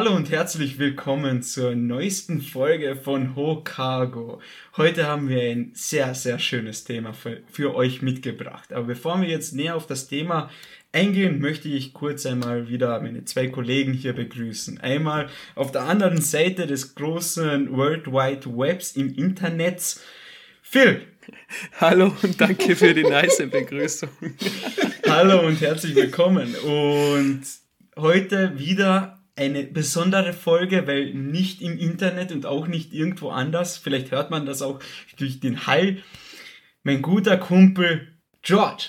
Hallo und herzlich willkommen zur neuesten Folge von Hokago. Heute haben wir ein sehr, sehr schönes Thema für, für, euch mitgebracht. Aber bevor wir jetzt näher auf das Thema eingehen, möchte ich kurz einmal wieder meine zwei Kollegen hier begrüßen. Einmal auf der anderen Seite des großen World Wide Webs im Internet, Phil. Hallo und danke für die nice Begrüßung. Hallo und herzlich willkommen. Und heute wieder eine besondere Folge, weil nicht im Internet und auch nicht irgendwo anders, vielleicht hört man das auch durch den Hall, mein guter Kumpel George.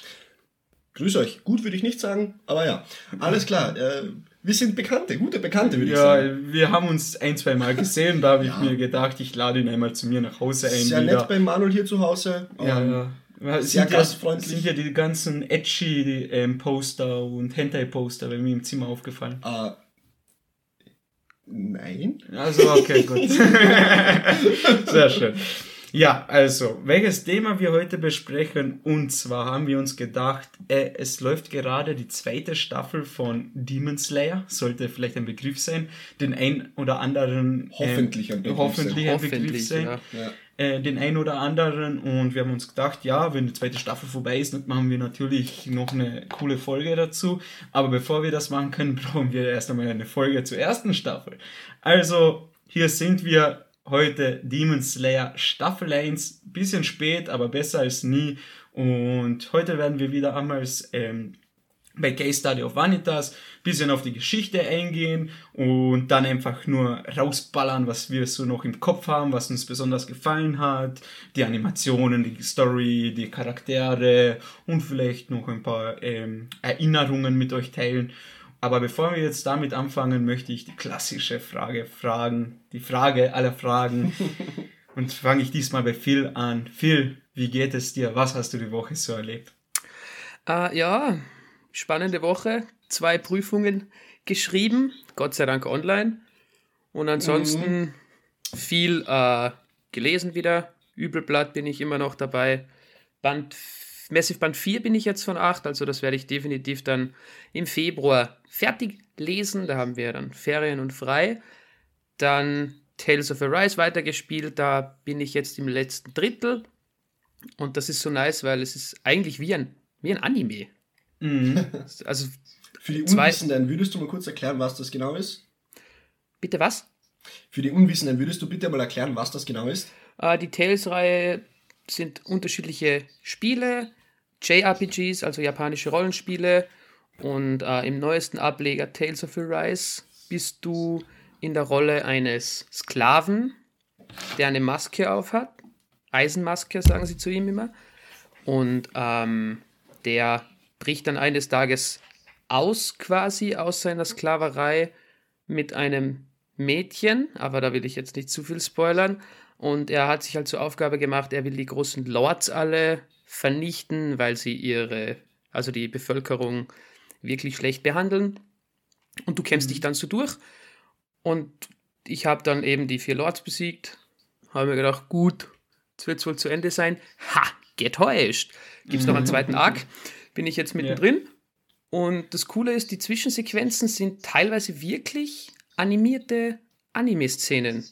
Grüß euch. Gut würde ich nicht sagen, aber ja. Alles klar. Äh, wir sind Bekannte, gute Bekannte, würde ja, ich sagen. Ja, wir haben uns ein, zwei Mal gesehen, da habe ich mir gedacht, ich lade ihn einmal zu mir nach Hause ein. Sehr wieder. nett bei Manuel hier zu Hause. Ja, ähm, ja. Sehr sind gastfreundlich. Ja, sind ja die ganzen edgy ähm, Poster und Hentai-Poster bei mir im Zimmer aufgefallen. Uh, Nein. Also, okay, gut. Sehr schön. Ja, also, welches Thema wir heute besprechen? Und zwar haben wir uns gedacht, äh, es läuft gerade die zweite Staffel von Demon Slayer, sollte vielleicht ein Begriff sein, den ein oder anderen. Äh, hoffentlich ein Begriff hoffentlich sein. Ein Begriff sein. Ja. Ja. Äh, den ein oder anderen und wir haben uns gedacht, ja, wenn die zweite Staffel vorbei ist, dann machen wir natürlich noch eine coole Folge dazu. Aber bevor wir das machen können, brauchen wir erst einmal eine Folge zur ersten Staffel. Also, hier sind wir heute Demon Slayer Staffel 1. Bisschen spät, aber besser als nie. Und heute werden wir wieder einmal ähm, bei Case Study of Vanitas bisschen auf die Geschichte eingehen und dann einfach nur rausballern, was wir so noch im Kopf haben, was uns besonders gefallen hat, die Animationen, die Story, die Charaktere und vielleicht noch ein paar ähm, Erinnerungen mit euch teilen. Aber bevor wir jetzt damit anfangen, möchte ich die klassische Frage fragen, die Frage aller Fragen. Und fange ich diesmal bei Phil an. Phil, wie geht es dir? Was hast du die Woche so erlebt? Uh, ja, spannende Woche. Zwei Prüfungen geschrieben, Gott sei Dank online. Und ansonsten mhm. viel uh, gelesen wieder. Übelblatt bin ich immer noch dabei. Band Massive Band 4 bin ich jetzt von 8, also das werde ich definitiv dann im Februar fertig lesen. Da haben wir dann Ferien und frei. Dann Tales of Arise weitergespielt, da bin ich jetzt im letzten Drittel. Und das ist so nice, weil es ist eigentlich wie ein, wie ein Anime. Mhm. Also Für die Unwissenden, würdest du mal kurz erklären, was das genau ist? Bitte was? Für die Unwissenden, würdest du bitte mal erklären, was das genau ist? Uh, die Tales-Reihe sind unterschiedliche Spiele, JRPGs, also japanische Rollenspiele. Und äh, im neuesten Ableger Tales of Arise bist du in der Rolle eines Sklaven, der eine Maske aufhat. Eisenmaske, sagen sie zu ihm immer. Und ähm, der bricht dann eines Tages aus, quasi aus seiner Sklaverei mit einem Mädchen, aber da will ich jetzt nicht zu viel spoilern. Und er hat sich halt zur Aufgabe gemacht, er will die großen Lords alle vernichten, weil sie ihre, also die Bevölkerung wirklich schlecht behandeln. Und du kämpfst mhm. dich dann so durch. Und ich habe dann eben die vier Lords besiegt. Habe mir gedacht, gut, jetzt wird es wohl zu Ende sein. Ha, getäuscht. Gibt es noch einen zweiten Arc? Bin ich jetzt mittendrin. Ja. Und das Coole ist, die Zwischensequenzen sind teilweise wirklich animierte Anime-Szenen.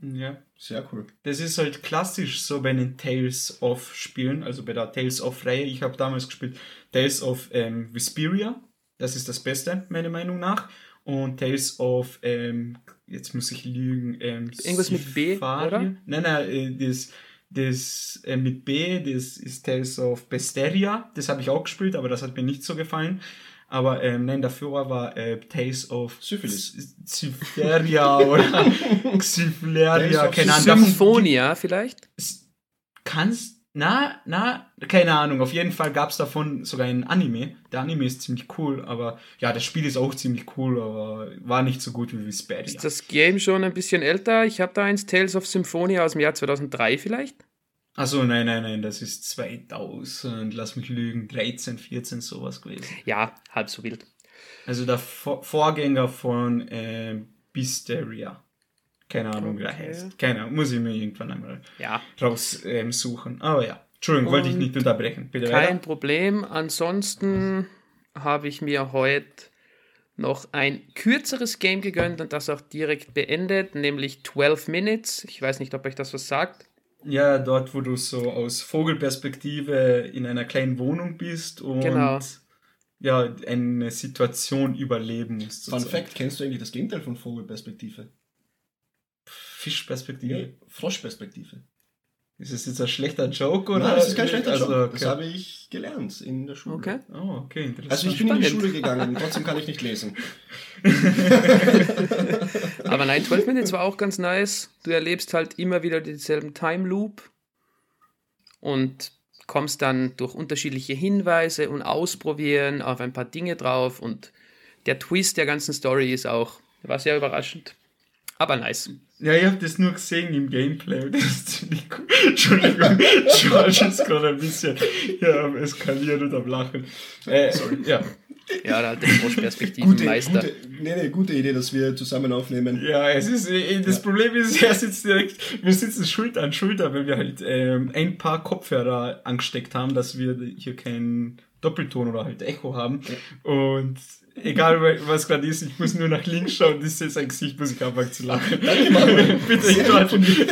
Ja. Sehr cool. Das ist halt klassisch so bei den Tales of Spielen, also bei der Tales of Reihe. Ich habe damals gespielt Tales of ähm, Vesperia. Das ist das Beste, meiner Meinung nach. Und Tales of, ähm, jetzt muss ich lügen, ähm, Irgendwas mit B, oder? Nein, nein, äh, das, das äh, mit B, das ist Tales of Besteria. Das habe ich auch gespielt, aber das hat mir nicht so gefallen. Aber ähm, nein, dafür war äh, Tales of Syphilis. Zypheria oder Xyphleria, keine Ahnung. Symphonia vielleicht? Kannst na, na, keine Ahnung. Auf jeden Fall gab es davon sogar ein Anime. Der Anime ist ziemlich cool, aber ja, das Spiel ist auch ziemlich cool, aber war nicht so gut wie Vesperia. Ist das Game schon ein bisschen älter? Ich habe da eins Tales of Symphonia aus dem Jahr 2003 vielleicht. Achso, nein, nein, nein, das ist 2000, lass mich lügen, 13, 14, sowas gewesen. Ja, halb so wild. Also der Vor Vorgänger von äh, Bisteria. Keine Ahnung, okay. wie er heißt. Keine Ahnung, muss ich mir irgendwann einmal ja. raussuchen. Ähm, Aber ja, Entschuldigung, Und wollte ich nicht unterbrechen. Bitte kein weiter. Problem. Ansonsten habe ich mir heute noch ein kürzeres Game gegönnt und das auch direkt beendet, nämlich 12 Minutes. Ich weiß nicht, ob euch das was sagt. Ja, dort, wo du so aus Vogelperspektive in einer kleinen Wohnung bist und genau. ja, eine Situation überleben musst. Fun Fact, kennst du eigentlich das Gegenteil von Vogelperspektive? Fischperspektive? Ja, Froschperspektive. Ist das jetzt ein schlechter Joke? Oder? Nein, das ist kein schlechter also, Joke. Okay. Das habe ich gelernt in der Schule. Okay. Oh, okay, interessant. Also ich bin Spannend. in die Schule gegangen, trotzdem kann ich nicht lesen. Aber nein, 12 Minutes war auch ganz nice. Du erlebst halt immer wieder denselben Time Loop und kommst dann durch unterschiedliche Hinweise und Ausprobieren auf ein paar Dinge drauf und der Twist der ganzen Story ist auch, war sehr überraschend. Aber nice. Ja, ich habe das nur gesehen im Gameplay. Das ist ziemlich cool. Entschuldigung, George ist gerade ein bisschen ja, am Eskalieren und am Lachen. Äh, Sorry. Ja. Ja, da hat der Froschperspektivenmeister. Gute, gute, nee, nee, gute Idee, dass wir zusammen aufnehmen. Ja, es ist, äh, das ja. Problem ist, er sitzt direkt, wir sitzen Schulter an Schulter, weil wir halt ähm, ein paar Kopfhörer angesteckt haben, dass wir hier keinen Doppelton oder halt Echo haben. Ja. Und egal was gerade ist, ich muss nur nach links schauen, das ist sein Gesicht, muss ich anfangen zu lachen. Danke, Manuel. Bitte, ich von dir.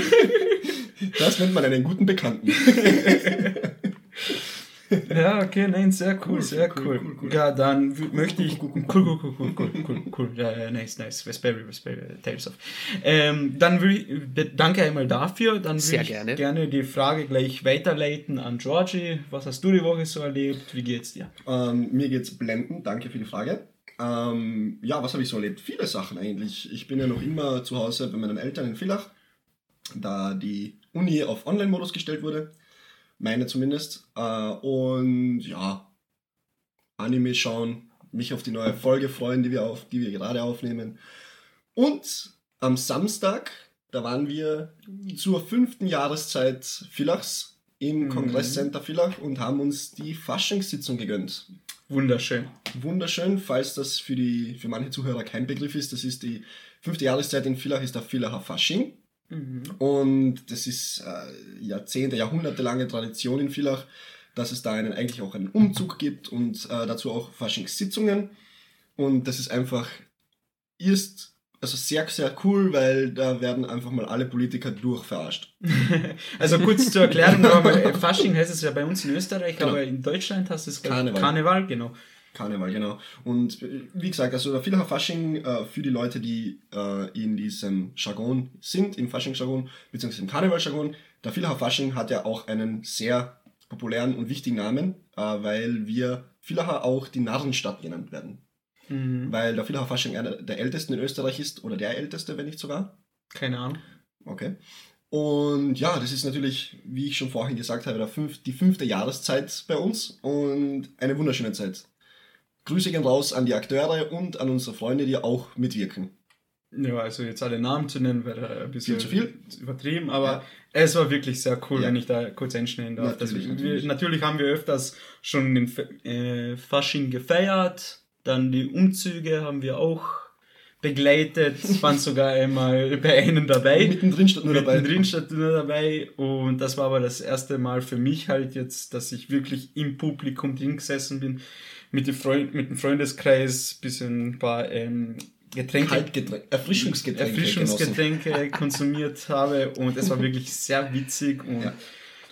Das nennt man einen guten Bekannten. ja, okay, nein, sehr cool, sehr cool. cool, cool. Ja, dann möchte ich. Cool, cool, cool, cool, cool, cool, cool, cool. Ja, ja, nice, nice. Raspberry, Raspberry, Tales of. Ähm, dann will ich, danke einmal dafür. Dann würde ich gerne. gerne die Frage gleich weiterleiten an Georgie. Was hast du die Woche so erlebt? Wie geht's dir? Ähm, mir geht's blendend, danke für die Frage. Ähm, ja, was habe ich so erlebt? Viele Sachen eigentlich. Ich bin ja noch immer zu Hause bei meinen Eltern in Villach, da die Uni auf Online-Modus gestellt wurde. Meine zumindest. Äh, und ja, Anime schauen, mich auf die neue Folge freuen, die wir, auf, die wir gerade aufnehmen. Und am Samstag, da waren wir zur fünften Jahreszeit Villachs im mhm. Kongresscenter Villach und haben uns die Faschingssitzung gegönnt. Wunderschön. Wunderschön, falls das für, die, für manche Zuhörer kein Begriff ist. Das ist die fünfte Jahreszeit in Villach, ist der Villacher Fasching. Mhm. Und das ist äh, Jahrzehnte, Jahrhunderte lange Tradition in Villach, dass es da einen, eigentlich auch einen Umzug gibt und äh, dazu auch Faschingssitzungen. Und das ist einfach erst also sehr, sehr cool, weil da werden einfach mal alle Politiker durchverarscht. also kurz zur Erklärung, Fasching heißt es ja bei uns in Österreich, genau. aber in Deutschland hast du es Karneval. Karneval, genau. Karneval, genau. Und äh, wie gesagt, also der Villacher Fasching äh, für die Leute, die äh, in diesem Jargon sind, im Fasching-Jargon, beziehungsweise im Karneval-Jargon, der Villacher Fasching hat ja auch einen sehr populären und wichtigen Namen, äh, weil wir Villacher auch die Narrenstadt genannt werden. Mhm. Weil der Villacher Fasching einer der ältesten in Österreich ist, oder der älteste, wenn nicht sogar. Keine Ahnung. Okay. Und ja, das ist natürlich, wie ich schon vorhin gesagt habe, fünf, die fünfte Jahreszeit bei uns und eine wunderschöne Zeit. Grüße gehen raus an die Akteure und an unsere Freunde, die auch mitwirken. Ja, also jetzt alle Namen zu nennen, wäre ein bisschen zu viel übertrieben, aber ja. es war wirklich sehr cool, ja. wenn ich da kurz einschneiden darf. Natürlich, natürlich. Wir, natürlich haben wir öfters schon den äh, Fasching gefeiert, dann die Umzüge haben wir auch begleitet, waren sogar einmal bei einem dabei. Mittendrin statt nur dabei. Mittendrin statt nur dabei. Und das war aber das erste Mal für mich halt jetzt, dass ich wirklich im Publikum drin gesessen bin, mit, Freund, mit dem Freundeskreis, bisschen ein paar ähm, Getränke, Kaltgetränke, Erfrischungsgetränke, Erfrischungsgetränke konsumiert habe. Und es war wirklich sehr witzig und ja,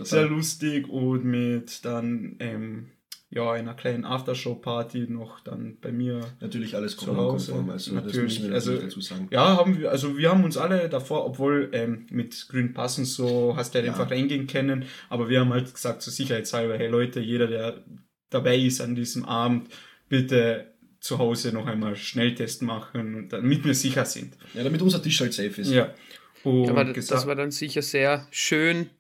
sehr lustig und mit dann ähm, ja, einer kleinen Aftershow-Party noch dann bei mir. Natürlich alles Corona-konform, also natürlich, das müssen wir natürlich also, dazu sagen. Ja, haben wir, also wir haben uns alle davor, obwohl ähm, mit grün passen so hast du halt ja. einfach reingehen können, aber wir haben halt gesagt, zur Sicherheitshalber, hey Leute, jeder, der dabei ist an diesem Abend, bitte zu Hause noch einmal Schnelltest machen, damit wir sicher sind. Ja, damit unser Tisch halt safe ist. Ja. Und aber das war dann sicher sehr schön,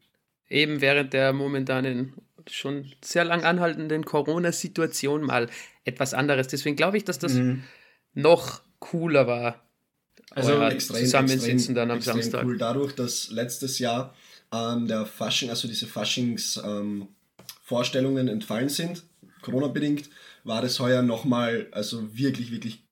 eben während der momentanen schon sehr lang anhaltenden Corona-Situation mal etwas anderes. Deswegen glaube ich, dass das mhm. noch cooler war. Also extrem, Zusammensitzen extrem, dann am extrem Samstag. cool. Dadurch, dass letztes Jahr ähm, der Fasching, also diese Faschings-Vorstellungen ähm, entfallen sind, Corona-bedingt, war das heuer nochmal, also wirklich, wirklich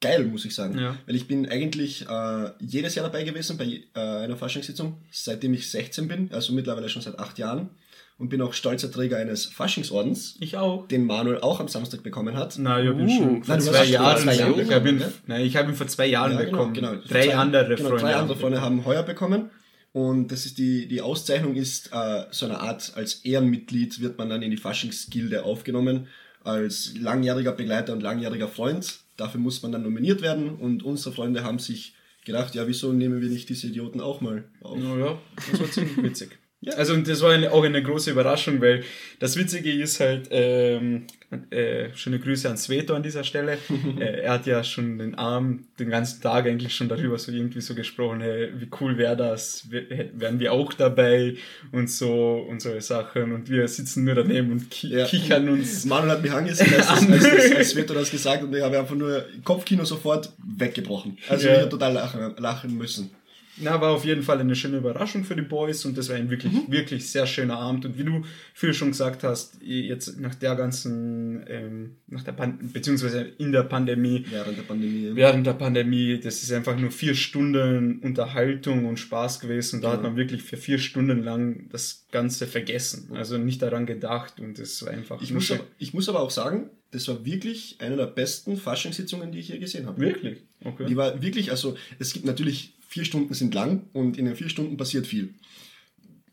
geil, muss ich sagen. Ja. Weil ich bin eigentlich äh, jedes Jahr dabei gewesen bei äh, einer Faschingssitzung, seitdem ich 16 bin, also mittlerweile schon seit acht Jahren. Und bin auch stolzer Träger eines Faschingsordens. Ich auch. Den Manuel auch am Samstag bekommen hat. Na, ich habe ihn schon vor zwei Jahren. Ich habe ihn, nein, ich hab ihn vor zwei Jahren ja, genau, bekommen. Genau. Drei zwei, andere genau, Freunde. Drei andere Freunde haben heuer bekommen. Und das ist die, die Auszeichnung ist äh, so eine Art, als Ehrenmitglied wird man dann in die Faschingsgilde aufgenommen, als langjähriger Begleiter und langjähriger Freund. Dafür muss man dann nominiert werden und unsere Freunde haben sich gedacht, ja, wieso nehmen wir nicht diese Idioten auch mal auf? Naja, das war ziemlich witzig. Ja. Also und das war eine, auch eine große Überraschung, weil das Witzige ist halt, ähm, äh, schöne Grüße an Sveto an dieser Stelle. äh, er hat ja schon den Arm den ganzen Tag eigentlich schon darüber so irgendwie so gesprochen, hey, wie cool wäre das, wären wir auch dabei und so und solche Sachen und wir sitzen nur daneben und ki ja. kichern uns. Manuel hat mich angesehen, als, als, als, als Sveto das gesagt und ich habe einfach nur Kopfkino sofort weggebrochen. Also ja. ich habe total lachen, lachen müssen. Na, war auf jeden Fall eine schöne Überraschung für die Boys und das war ein wirklich, mhm. wirklich sehr schöner Abend. Und wie du viel schon gesagt hast, jetzt nach der ganzen, ähm, nach der Pan beziehungsweise in der Pandemie, während der Pandemie, während der Pandemie, das ist einfach nur vier Stunden Unterhaltung und Spaß gewesen. Und da ja. hat man wirklich für vier Stunden lang das Ganze vergessen, also nicht daran gedacht und es war einfach. Ich muss, aber, ich muss aber auch sagen, das war wirklich eine der besten Faschingssitzungen, die ich je gesehen habe. Wirklich? Okay. Die war wirklich, also es gibt natürlich vier Stunden sind lang und in den vier Stunden passiert viel.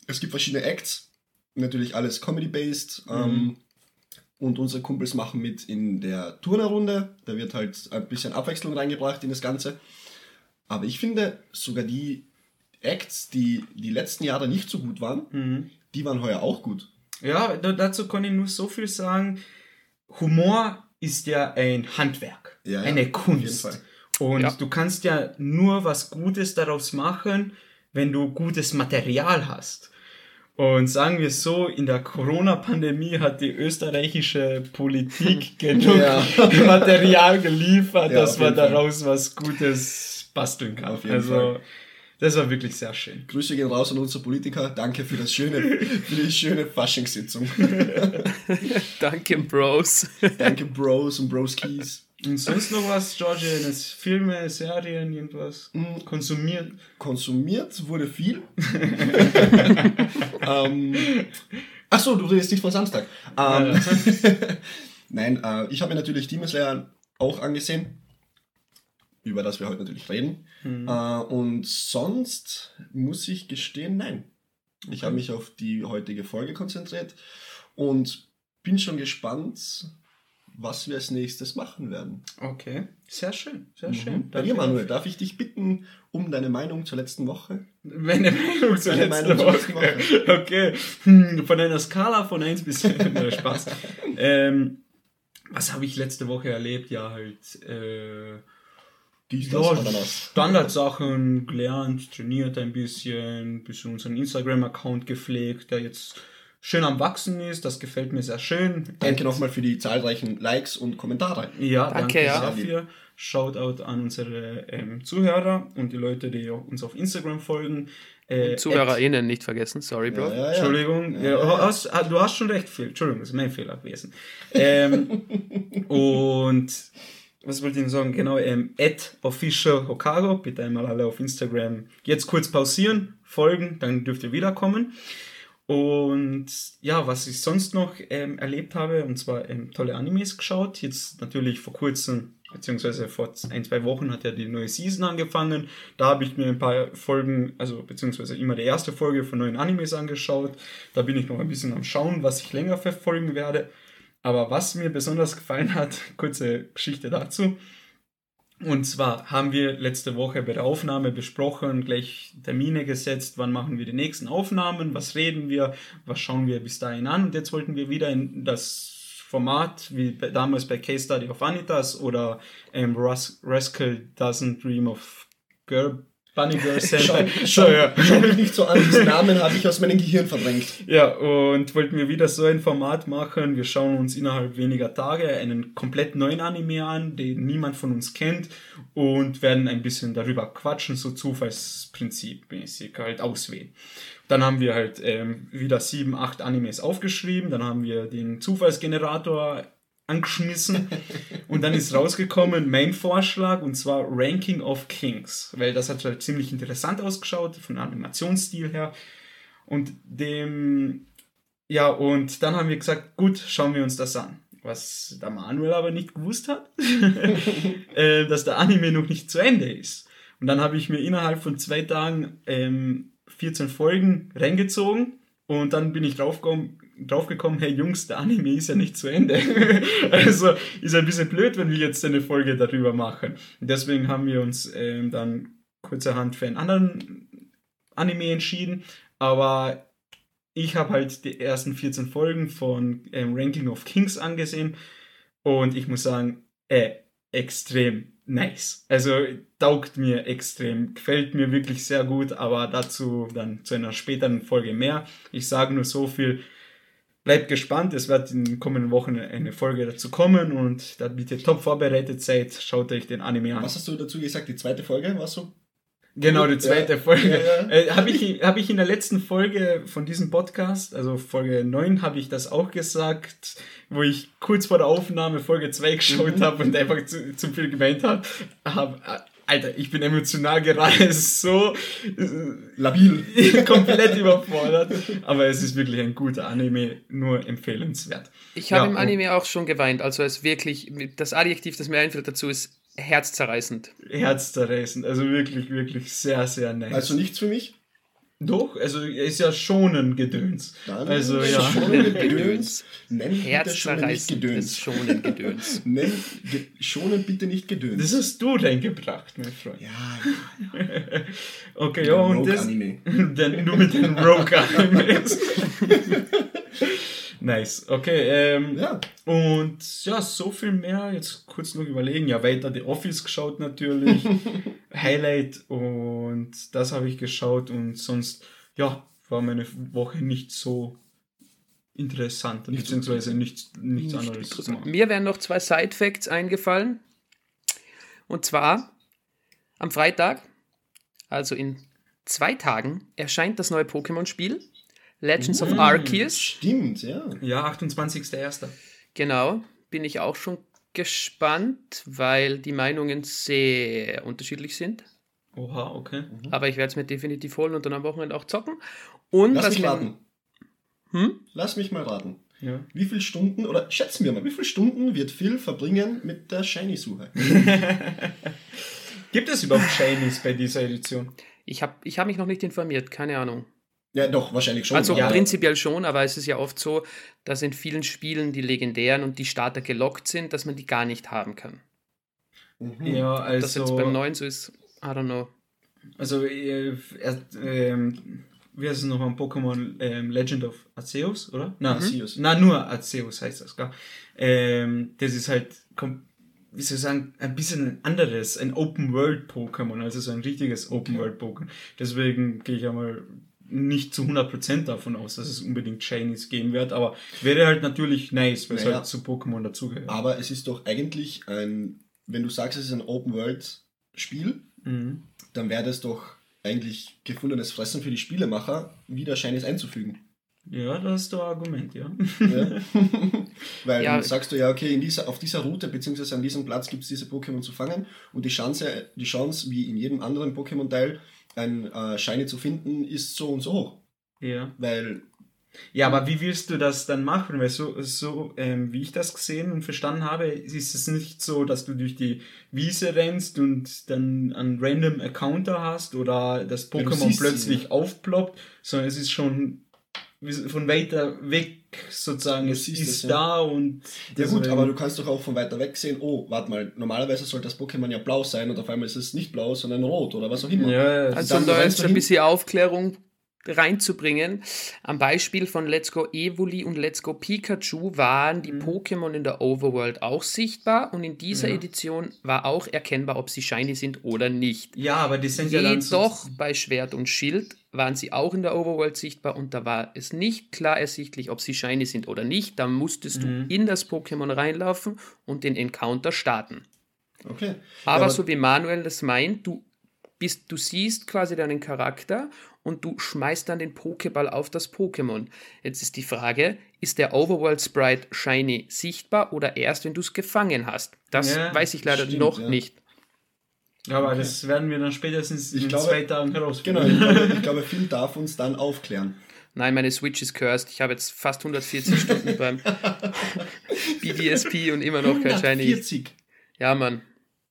Es gibt verschiedene Acts, natürlich alles Comedy-based. Mhm. Ähm, und unsere Kumpels machen mit in der Turnerrunde. Da wird halt ein bisschen Abwechslung reingebracht in das Ganze. Aber ich finde, sogar die Acts, die die letzten Jahre nicht so gut waren, mhm. die waren heuer auch gut. Ja, dazu kann ich nur so viel sagen. Humor ist ja ein Handwerk, ja, eine ja, Kunst. Und ja. du kannst ja nur was Gutes daraus machen, wenn du gutes Material hast. Und sagen wir so, in der Corona-Pandemie hat die österreichische Politik genug ja. Material geliefert, ja, dass man daraus Fall. was Gutes basteln kann. also, Fall. das war wirklich sehr schön. Grüße gehen raus an unsere Politiker. Danke für das schöne, für die schöne Faschingssitzung. Danke, Bros. Danke, Bros und Broskis. Und sonst noch was, George? Filme, Serien, irgendwas? Mhm. Konsumiert? Konsumiert wurde viel. ähm, Achso, du redest nicht von Samstag. Ähm. Nein, äh, ich habe mir natürlich Demon Slayer auch angesehen, über das wir heute natürlich reden. Mhm. Äh, und sonst muss ich gestehen, nein. Okay. Ich habe mich auf die heutige Folge konzentriert und bin schon gespannt, was wir als nächstes machen werden. Okay, sehr schön, sehr mhm. schön. Bei dir, Manuel, darf ich dich bitten um deine Meinung zur letzten Woche? Meine Meinung zur, letzten, Meinung Woche. zur letzten, Woche. Okay, hm, von einer Skala von 1 bis Spaß. ähm, was habe ich letzte Woche erlebt? Ja, halt. Äh, die ja, Standardsachen gelernt, trainiert ein bisschen, bisschen unseren Instagram-Account gepflegt, der jetzt schön am Wachsen ist. Das gefällt mir sehr schön. Danke nochmal für die zahlreichen Likes und Kommentare. Ja, danke, danke ja. dafür. Shoutout an unsere ähm, Zuhörer und die Leute, die uns auf Instagram folgen. Äh, ZuhörerInnen nicht vergessen, sorry, Bro. Ja, ja, ja. Entschuldigung, du hast, ah, du, hast, schon recht viel. Entschuldigung, das ist mein Fehler gewesen. Ähm, und was wollte ich denn sagen? Genau, ähm, at official Hokago, bitte einmal alle auf Instagram jetzt kurz pausieren, folgen, dann dürft ihr wiederkommen. Und ja, was ich sonst noch ähm, erlebt habe, und zwar ähm, tolle Animes geschaut. Jetzt natürlich vor kurzem, beziehungsweise vor ein, zwei Wochen hat ja die neue Season angefangen. Da habe ich mir ein paar Folgen, also beziehungsweise immer die erste Folge von neuen Animes angeschaut. Da bin ich noch ein bisschen am Schauen, was ich länger verfolgen werde. Aber was mir besonders gefallen hat, kurze Geschichte dazu. Und zwar haben wir letzte Woche bei der Aufnahme besprochen, gleich Termine gesetzt, wann machen wir die nächsten Aufnahmen, was reden wir, was schauen wir bis dahin an. Und jetzt wollten wir wieder in das Format, wie damals bei Case Study of Anitas oder ähm, Rascal Doesn't Dream of Girl Bunny Girl Center. schau, schau, ja. schau mich nicht so an, diesen Namen habe ich aus meinem Gehirn verdrängt. Ja, und wollten wir wieder so ein Format machen. Wir schauen uns innerhalb weniger Tage einen komplett neuen Anime an, den niemand von uns kennt und werden ein bisschen darüber quatschen, so Zufallsprinzip-mäßig halt auswählen. Dann haben wir halt ähm, wieder sieben, acht Animes aufgeschrieben. Dann haben wir den Zufallsgenerator angeschmissen und dann ist rausgekommen mein Vorschlag und zwar Ranking of Kings, weil das hat halt ziemlich interessant ausgeschaut von Animationsstil her und dem ja, und dann haben wir gesagt, gut, schauen wir uns das an. Was der Manuel aber nicht gewusst hat, äh, dass der Anime noch nicht zu Ende ist. Und dann habe ich mir innerhalb von zwei Tagen ähm, 14 Folgen reingezogen und dann bin ich draufgekommen, draufgekommen, hey Jungs, der Anime ist ja nicht zu Ende. also ist ein bisschen blöd, wenn wir jetzt eine Folge darüber machen. Deswegen haben wir uns ähm, dann kurzerhand für einen anderen Anime entschieden. Aber ich habe halt die ersten 14 Folgen von ähm, Ranking of Kings angesehen und ich muss sagen, äh, extrem nice. Also taugt mir extrem, gefällt mir wirklich sehr gut, aber dazu dann zu einer späteren Folge mehr. Ich sage nur so viel, bleibt gespannt, es wird in den kommenden Wochen eine Folge dazu kommen und damit ihr top vorbereitet seid, schaut euch den Anime an. Was hast du dazu gesagt, die zweite Folge war so? Genau, die zweite ja, Folge. Ja, ja. Äh, habe ich, hab ich in der letzten Folge von diesem Podcast, also Folge 9, habe ich das auch gesagt, wo ich kurz vor der Aufnahme Folge 2 geschaut mhm. habe und einfach zu, zu viel gemeint habe. Hab, Alter, ich bin emotional gerade so äh, labil, komplett überfordert. Aber es ist wirklich ein guter Anime, nur empfehlenswert. Ich habe im Anime auch schon geweint. Also es wirklich, das Adjektiv, das mir einfällt dazu, ist herzzerreißend. Herzzerreißend, also wirklich, wirklich sehr, sehr nice. Also nichts für mich? Doch, also er ist ja schonen Gedöns. Dann also ja. Schonen Gedöns. Nenn Herzzerreißend Gedöns. Schonen Gedöns. Nenn ge schonen bitte nicht Gedöns. Das hast du reingebracht, mein Freund. Ja, ja. okay, ja, und das. Anime. Dann nur mit den Rogue Animes. Nice, okay. Ähm, ja. Und ja, so viel mehr. Jetzt kurz noch überlegen. Ja, weiter The Office geschaut natürlich. Highlight und das habe ich geschaut und sonst, ja, war meine Woche nicht so interessant, nicht beziehungsweise nichts, nichts nicht anderes. Mir wären noch zwei Side Facts eingefallen. Und zwar am Freitag, also in zwei Tagen, erscheint das neue Pokémon-Spiel. Legends of Arceus. Stimmt, ja. Ja, 28.01. Genau, bin ich auch schon gespannt, weil die Meinungen sehr unterschiedlich sind. Oha, okay. Mhm. Aber ich werde es mir definitiv holen und dann am Wochenende auch zocken. Und Lass mich raten. Hm? Lass mich mal raten. Ja. Wie viele Stunden, oder schätzen wir mal, wie viele Stunden wird Phil verbringen mit der Shiny-Suche? Gibt es überhaupt Shinies bei dieser Edition? Ich habe ich hab mich noch nicht informiert, keine Ahnung. Ja, doch, wahrscheinlich schon. Also ja. prinzipiell schon, aber es ist ja oft so, dass in vielen Spielen die legendären und die Starter gelockt sind, dass man die gar nicht haben kann. Mhm. Ja, also. Dass jetzt beim neuen so ist, I don't know. Also, äh, äh, wie heißt es noch am Pokémon ähm, Legend of Arceus, oder? Nein, mhm. Arceus. Nein, nur Arceus heißt das, gell? Ähm, das ist halt, wie soll ich sagen, ein bisschen ein anderes, ein Open-World-Pokémon, also so ein richtiges Open-World-Pokémon. Deswegen gehe ich einmal nicht zu 100% davon aus, dass es unbedingt Shinies geben wird, aber wäre halt natürlich nice, weil naja, es halt zu Pokémon dazugehört. Aber es ist doch eigentlich ein, wenn du sagst, es ist ein Open-World-Spiel, mhm. dann wäre das doch eigentlich gefundenes Fressen für die Spielemacher, wieder Shinies einzufügen. Ja, das ist doch ein Argument, ja. ja. Weil ja. dann sagst du ja, okay, in dieser, auf dieser Route bzw. an diesem Platz gibt es diese Pokémon zu fangen und die Chance, die Chance, wie in jedem anderen Pokémon-Teil, ein äh, Shiny zu finden, ist so und so hoch. Ja. Weil. Ja, aber wie willst du das dann machen? Weil so, so ähm, wie ich das gesehen und verstanden habe, ist es nicht so, dass du durch die Wiese rennst und dann einen random Encounter hast oder das Pokémon plötzlich sie, aufploppt, sondern es ist schon von weiter weg sozusagen, es ist das, da ja. und. Ja gut, aber du kannst doch auch von weiter weg sehen, oh, warte mal, normalerweise sollte das Pokémon ja blau sein und auf einmal ist es nicht blau, sondern rot oder was auch immer. Ja, also da ist ein bisschen Aufklärung reinzubringen. Am Beispiel von Let's Go Evoli und Let's Go Pikachu waren die mhm. Pokémon in der Overworld auch sichtbar und in dieser ja. Edition war auch erkennbar, ob sie shiny sind oder nicht. Ja, aber die sind Jedoch ja dann so bei Schwert und Schild waren sie auch in der Overworld sichtbar und da war es nicht klar ersichtlich, ob sie shiny sind oder nicht. Da musstest mhm. du in das Pokémon reinlaufen und den Encounter starten. Okay. Aber, aber so wie Manuel das meint, du bist, du siehst quasi deinen Charakter und du schmeißt dann den Pokéball auf das Pokémon. Jetzt ist die Frage, ist der Overworld Sprite Shiny sichtbar oder erst, wenn du es gefangen hast? Das ja, weiß ich leider stimmt, noch ja. nicht. Aber okay. das werden wir dann spätestens in glaube, zwei Tagen herausfinden. Genau, ich glaube, ich glaube, Phil darf uns dann aufklären. Nein, meine Switch ist cursed. Ich habe jetzt fast 140 Stunden beim BDSP und immer noch kein Shiny. 140? Ja, Mann.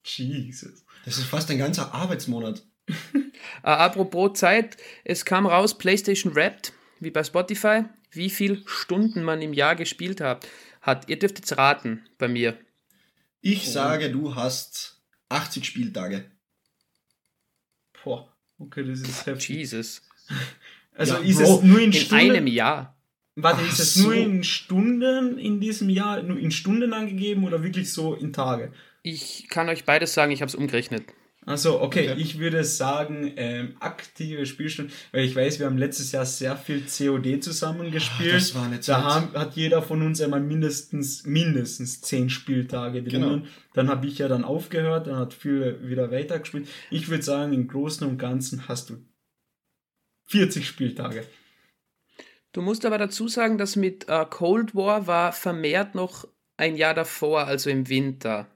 Jesus. Das ist fast ein ganzer Arbeitsmonat. Äh, apropos Zeit, es kam raus, PlayStation Wrapped, wie bei Spotify, wie viele Stunden man im Jahr gespielt hat. hat. Ihr dürft jetzt raten bei mir. Ich oh. sage, du hast 80 Spieltage. Boah, okay, das ist heftig. Jesus. Also ja, ist Bro, es nur in, in einem Jahr? Warte, Ach ist es so. nur in Stunden in diesem Jahr, nur in Stunden angegeben oder wirklich so in Tage? Ich kann euch beides sagen, ich habe es umgerechnet. Also okay, okay, ich würde sagen, ähm, aktive Spielstunden, weil ich weiß, wir haben letztes Jahr sehr viel COD zusammengespielt. Oh, das war eine Zeit. Da haben, hat jeder von uns einmal mindestens, mindestens zehn Spieltage drinnen. Genau. Dann habe ich ja dann aufgehört, dann hat viel wieder weitergespielt. Ich würde sagen, im Großen und Ganzen hast du 40 Spieltage. Du musst aber dazu sagen, dass mit äh, Cold War war vermehrt noch ein Jahr davor, also im Winter.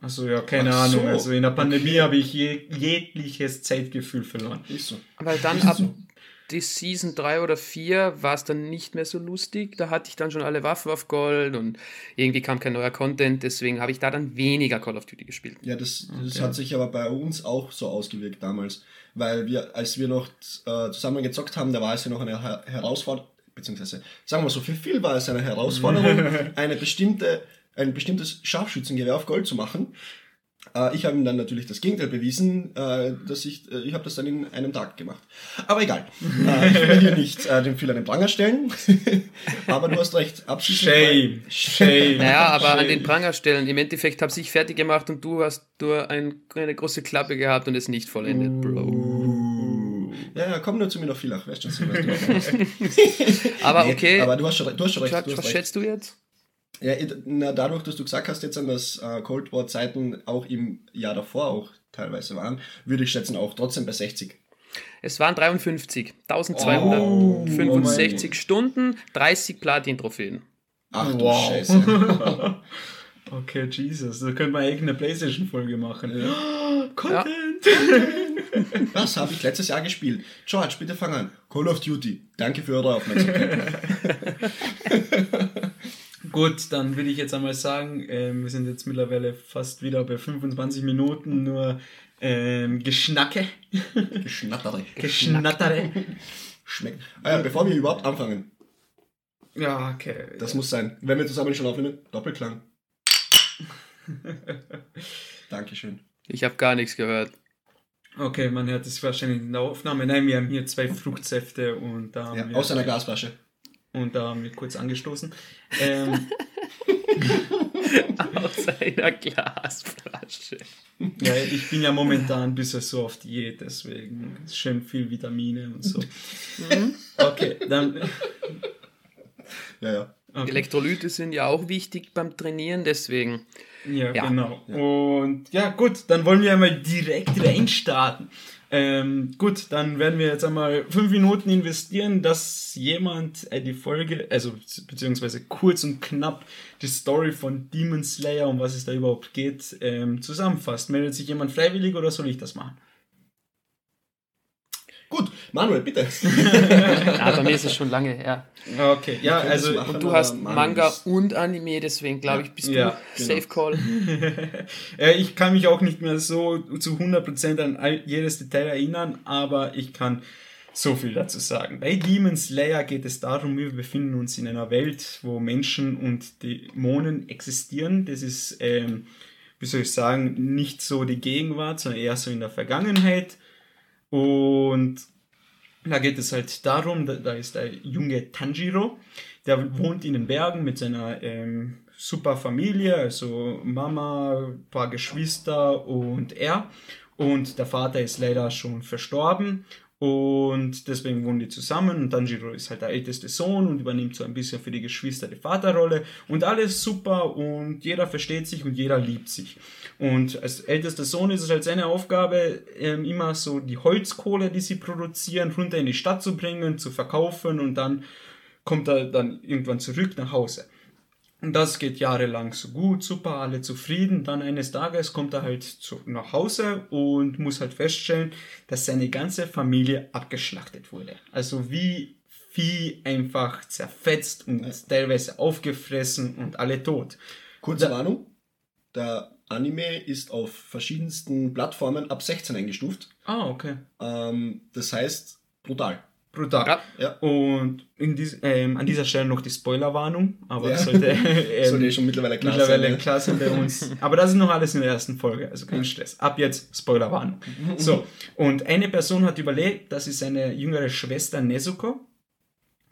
Also ja, keine Ach Ahnung. So. Also in der Pandemie okay. habe ich je, jegliches Zeitgefühl verloren. Ist so. Weil dann ab so. die Season 3 oder 4 war es dann nicht mehr so lustig. Da hatte ich dann schon alle Waffen auf Gold und irgendwie kam kein neuer Content. Deswegen habe ich da dann weniger Call of Duty gespielt. Ja, das, das okay. hat sich aber bei uns auch so ausgewirkt damals. Weil wir, als wir noch äh, zusammen gezockt haben, da war es ja noch eine Her Herausforderung, beziehungsweise sagen wir so, für viel war es eine Herausforderung, eine bestimmte ein bestimmtes Scharfschützengewehr auf Gold zu machen. Äh, ich habe ihm dann natürlich das Gegenteil bewiesen, äh, dass ich, äh, ich habe das dann in einem Tag gemacht. Aber egal, äh, ich will hier nicht äh, den Fehler an den Pranger stellen, aber du hast recht, abschließend. Shame, shame. Naja, aber shame. an den Pranger stellen, im Endeffekt habe ich fertig gemacht und du hast nur ein, eine große Klappe gehabt und es nicht vollendet, Bro. Uh. Ja, ja, komm nur zu mir noch viel nach, weißt schon, was du Aber okay. aber du hast schon, du hast schon recht. Was schätzt du jetzt? Ja, na, dadurch, dass du gesagt hast jetzt, dass äh, Cold War Zeiten auch im Jahr davor auch teilweise waren, würde ich schätzen auch trotzdem bei 60. Es waren 53, 1265 oh, Stunden, 30 Platin-Trophäen. Ach du wow. Scheiße. okay, Jesus, da könnte man irgendeine Playstation-Folge machen. Ja. Content! Ja. Was habe ich letztes Jahr gespielt? George, bitte fang an. Call of Duty. Danke für eure Aufmerksamkeit. Gut, dann würde ich jetzt einmal sagen, ähm, wir sind jetzt mittlerweile fast wieder bei 25 Minuten nur ähm, Geschnacke. Geschnattere. Geschnattere. Schmeckt. Ah ja, bevor wir überhaupt anfangen. Ja, okay. Das muss sein. Wenn wir zusammen schon aufnehmen, Doppelklang. Dankeschön. Ich habe gar nichts gehört. Okay, man hört es wahrscheinlich in der Aufnahme. Nein, wir haben hier zwei Fruchtsäfte und da ja, aus einer Glasflasche. Und da haben wir kurz angestoßen. Ähm, Aus einer Glasflasche. Ja, ich bin ja momentan ein bisschen so auf Diät, deswegen schön viel Vitamine und so. Mhm. Okay, dann. Ja, ja. Okay. Elektrolyte sind ja auch wichtig beim Trainieren, deswegen. Ja, ja. genau. Ja. Und ja, gut, dann wollen wir einmal direkt reinstarten. Ähm, gut, dann werden wir jetzt einmal fünf Minuten investieren, dass jemand äh, die Folge, also beziehungsweise kurz und knapp die Story von Demon Slayer, um was es da überhaupt geht, ähm, zusammenfasst. Meldet sich jemand freiwillig oder soll ich das machen? Manuel, bitte. ja, bei mir ist es schon lange her. Okay, ja, also. Machen, und du hast Manga und Anime, deswegen glaube ich, bist ja, du genau. Safe Call. ich kann mich auch nicht mehr so zu 100% an jedes Detail erinnern, aber ich kann so viel dazu sagen. Bei Demon Slayer geht es darum, wir befinden uns in einer Welt, wo Menschen und Dämonen existieren. Das ist, ähm, wie soll ich sagen, nicht so die Gegenwart, sondern eher so in der Vergangenheit. Und da geht es halt darum, da, ist der junge Tanjiro, der wohnt in den Bergen mit seiner ähm, super Familie, also Mama, paar Geschwister und er. Und der Vater ist leider schon verstorben und deswegen wohnen die zusammen und Tanjiro ist halt der älteste Sohn und übernimmt so ein bisschen für die Geschwister die Vaterrolle und alles super und jeder versteht sich und jeder liebt sich. Und als ältester Sohn ist es halt seine Aufgabe, ähm, immer so die Holzkohle, die sie produzieren, runter in die Stadt zu bringen, zu verkaufen und dann kommt er dann irgendwann zurück nach Hause. Und das geht jahrelang so gut, super, alle zufrieden. Dann eines Tages kommt er halt zu, nach Hause und muss halt feststellen, dass seine ganze Familie abgeschlachtet wurde. Also wie Vieh einfach zerfetzt und ja. teilweise aufgefressen und alle tot. Kurze da, Warnung, der Anime ist auf verschiedensten Plattformen ab 16 eingestuft. Ah, okay. Ähm, das heißt, brutal. Brutal. Ja. ja. Und dies, ähm, an dieser Stelle noch die Spoilerwarnung, aber ja. sollte, ähm, sollte schon mittlerweile klar mittlerweile sein. klar sein bei uns. aber das ist noch alles in der ersten Folge, also kein Stress. Ab jetzt Spoilerwarnung. So, und eine Person hat überlebt, das ist seine jüngere Schwester Nezuko.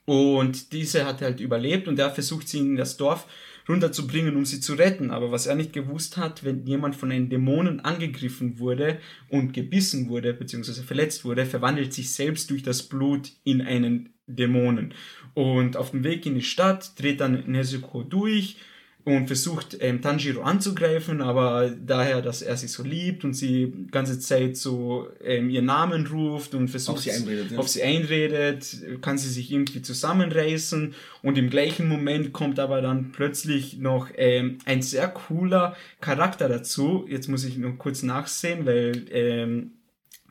Und diese hat halt überlebt und er versucht sie in das Dorf runterzubringen, um sie zu retten. Aber was er nicht gewusst hat, wenn jemand von einem Dämonen angegriffen wurde und gebissen wurde, beziehungsweise verletzt wurde, verwandelt sich selbst durch das Blut in einen Dämonen. Und auf dem Weg in die Stadt dreht dann Nezuko durch und versucht ähm, Tanjiro anzugreifen, aber daher, dass er sie so liebt und sie ganze Zeit so ähm, ihren Namen ruft und versucht auf sie, einredet, ja. auf sie einredet, kann sie sich irgendwie zusammenreißen und im gleichen Moment kommt aber dann plötzlich noch ähm, ein sehr cooler Charakter dazu. Jetzt muss ich noch kurz nachsehen, weil ähm,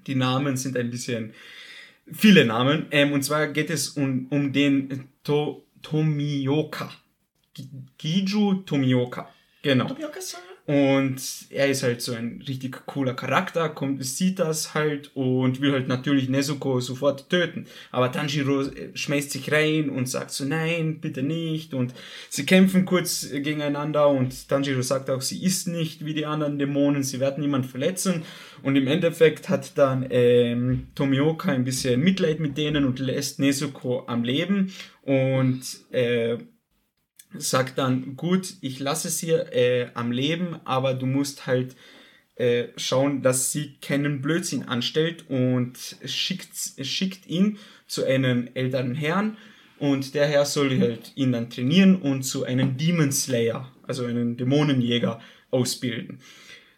die Namen sind ein bisschen viele Namen. Ähm, und zwar geht es um, um den to Tomioka. Giju Tomioka. Genau. Und er ist halt so ein richtig cooler Charakter, kommt, sieht das halt und will halt natürlich Nezuko sofort töten. Aber Tanjiro äh, schmeißt sich rein und sagt so, nein, bitte nicht. Und sie kämpfen kurz gegeneinander und Tanjiro sagt auch, sie ist nicht wie die anderen Dämonen, sie werden niemand verletzen. Und im Endeffekt hat dann ähm, Tomioka ein bisschen Mitleid mit denen und lässt Nezuko am Leben. Und äh, sagt dann, gut, ich lasse sie äh, am Leben, aber du musst halt äh, schauen, dass sie keinen Blödsinn anstellt und schickt, schickt ihn zu einem älteren Herrn und der Herr soll halt ihn dann trainieren und zu einem Demon Slayer, also einem Dämonenjäger, ausbilden.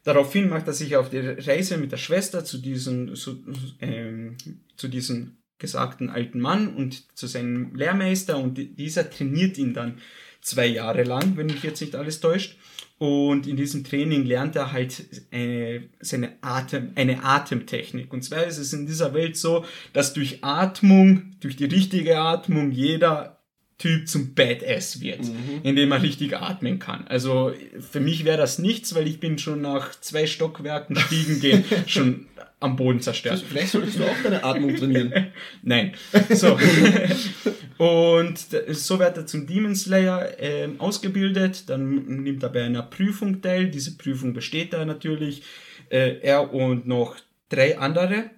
Daraufhin macht er sich auf die Reise mit der Schwester zu diesem, zu, ähm, zu diesem gesagten alten Mann und zu seinem Lehrmeister und dieser trainiert ihn dann zwei Jahre lang, wenn mich jetzt nicht alles täuscht. Und in diesem Training lernt er halt eine, seine Atem, eine Atemtechnik. Und zwar ist es in dieser Welt so, dass durch Atmung, durch die richtige Atmung jeder Typ zum Badass wird, mhm. indem er richtig atmen kann. Also für mich wäre das nichts, weil ich bin schon nach zwei Stockwerken stiegen gehen schon am Boden zerstört. Vielleicht solltest du auch deine Atmung trainieren. Nein. So. und so wird er zum Demon Slayer äh, ausgebildet. Dann nimmt er bei einer Prüfung teil. Diese Prüfung besteht er natürlich. Äh, er und noch drei andere.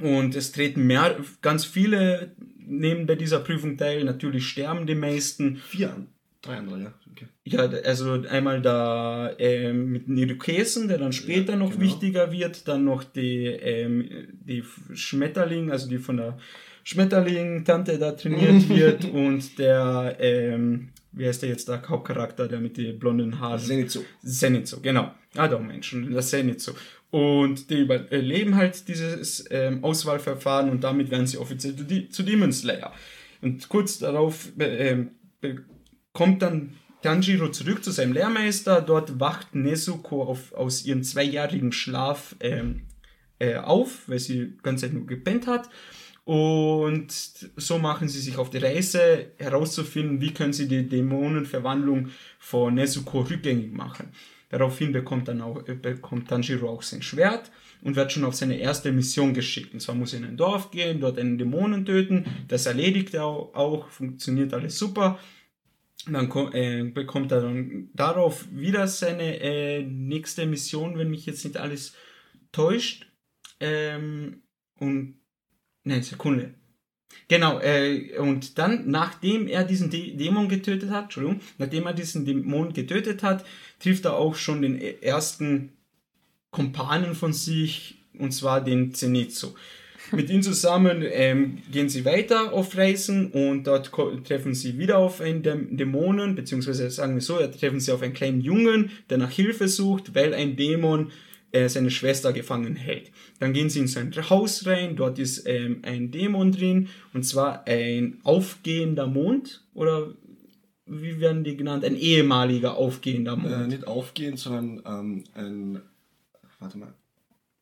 Und es treten mehr, ganz viele nehmen bei dieser Prüfung teil. Natürlich sterben die meisten. Vier, drei andere, ja. Okay. Ja, also einmal da ähm, mit den Irokesen, der dann später ja, noch genau. wichtiger wird, dann noch die, ähm, die Schmetterling, also die von der Schmetterling-Tante da trainiert wird und der, ähm, wie heißt der jetzt, der Hauptcharakter, der mit den blonden Haaren? Zenitsu. Zenitsu, genau. Ah, doch, Mensch, das Zenitsu. Und die überleben halt dieses ähm, Auswahlverfahren und damit werden sie offiziell zu, Demon Slayer. Und kurz darauf ähm, kommt dann Tanjiro zurück zu seinem Lehrmeister. Dort wacht Nezuko auf, aus ihrem zweijährigen Schlaf ähm, äh, auf, weil sie die ganze Zeit nur gepennt hat. Und so machen sie sich auf die Reise herauszufinden, wie können sie die Dämonenverwandlung von Nezuko rückgängig machen. Daraufhin bekommt, dann auch, äh, bekommt Tanjiro auch sein Schwert und wird schon auf seine erste Mission geschickt. Und zwar muss er in ein Dorf gehen, dort einen Dämonen töten. Das erledigt er auch, auch funktioniert alles super dann äh, bekommt er dann darauf wieder seine äh, nächste Mission, wenn mich jetzt nicht alles täuscht. Ähm, und ne, Sekunde. Genau, äh, und dann, nachdem er diesen Dä Dämon getötet hat, Entschuldigung, nachdem er diesen Dämon getötet hat, trifft er auch schon den ersten Kompanen von sich, und zwar den Zenitsu. Mit ihm zusammen ähm, gehen sie weiter auf Reisen und dort treffen sie wieder auf einen Dämonen, beziehungsweise sagen wir so, da treffen sie auf einen kleinen Jungen, der nach Hilfe sucht, weil ein Dämon äh, seine Schwester gefangen hält. Dann gehen sie in sein Haus rein, dort ist ähm, ein Dämon drin, und zwar ein aufgehender Mond, oder wie werden die genannt? Ein ehemaliger aufgehender Mond. Äh, nicht aufgehend, sondern ähm, ein, warte mal,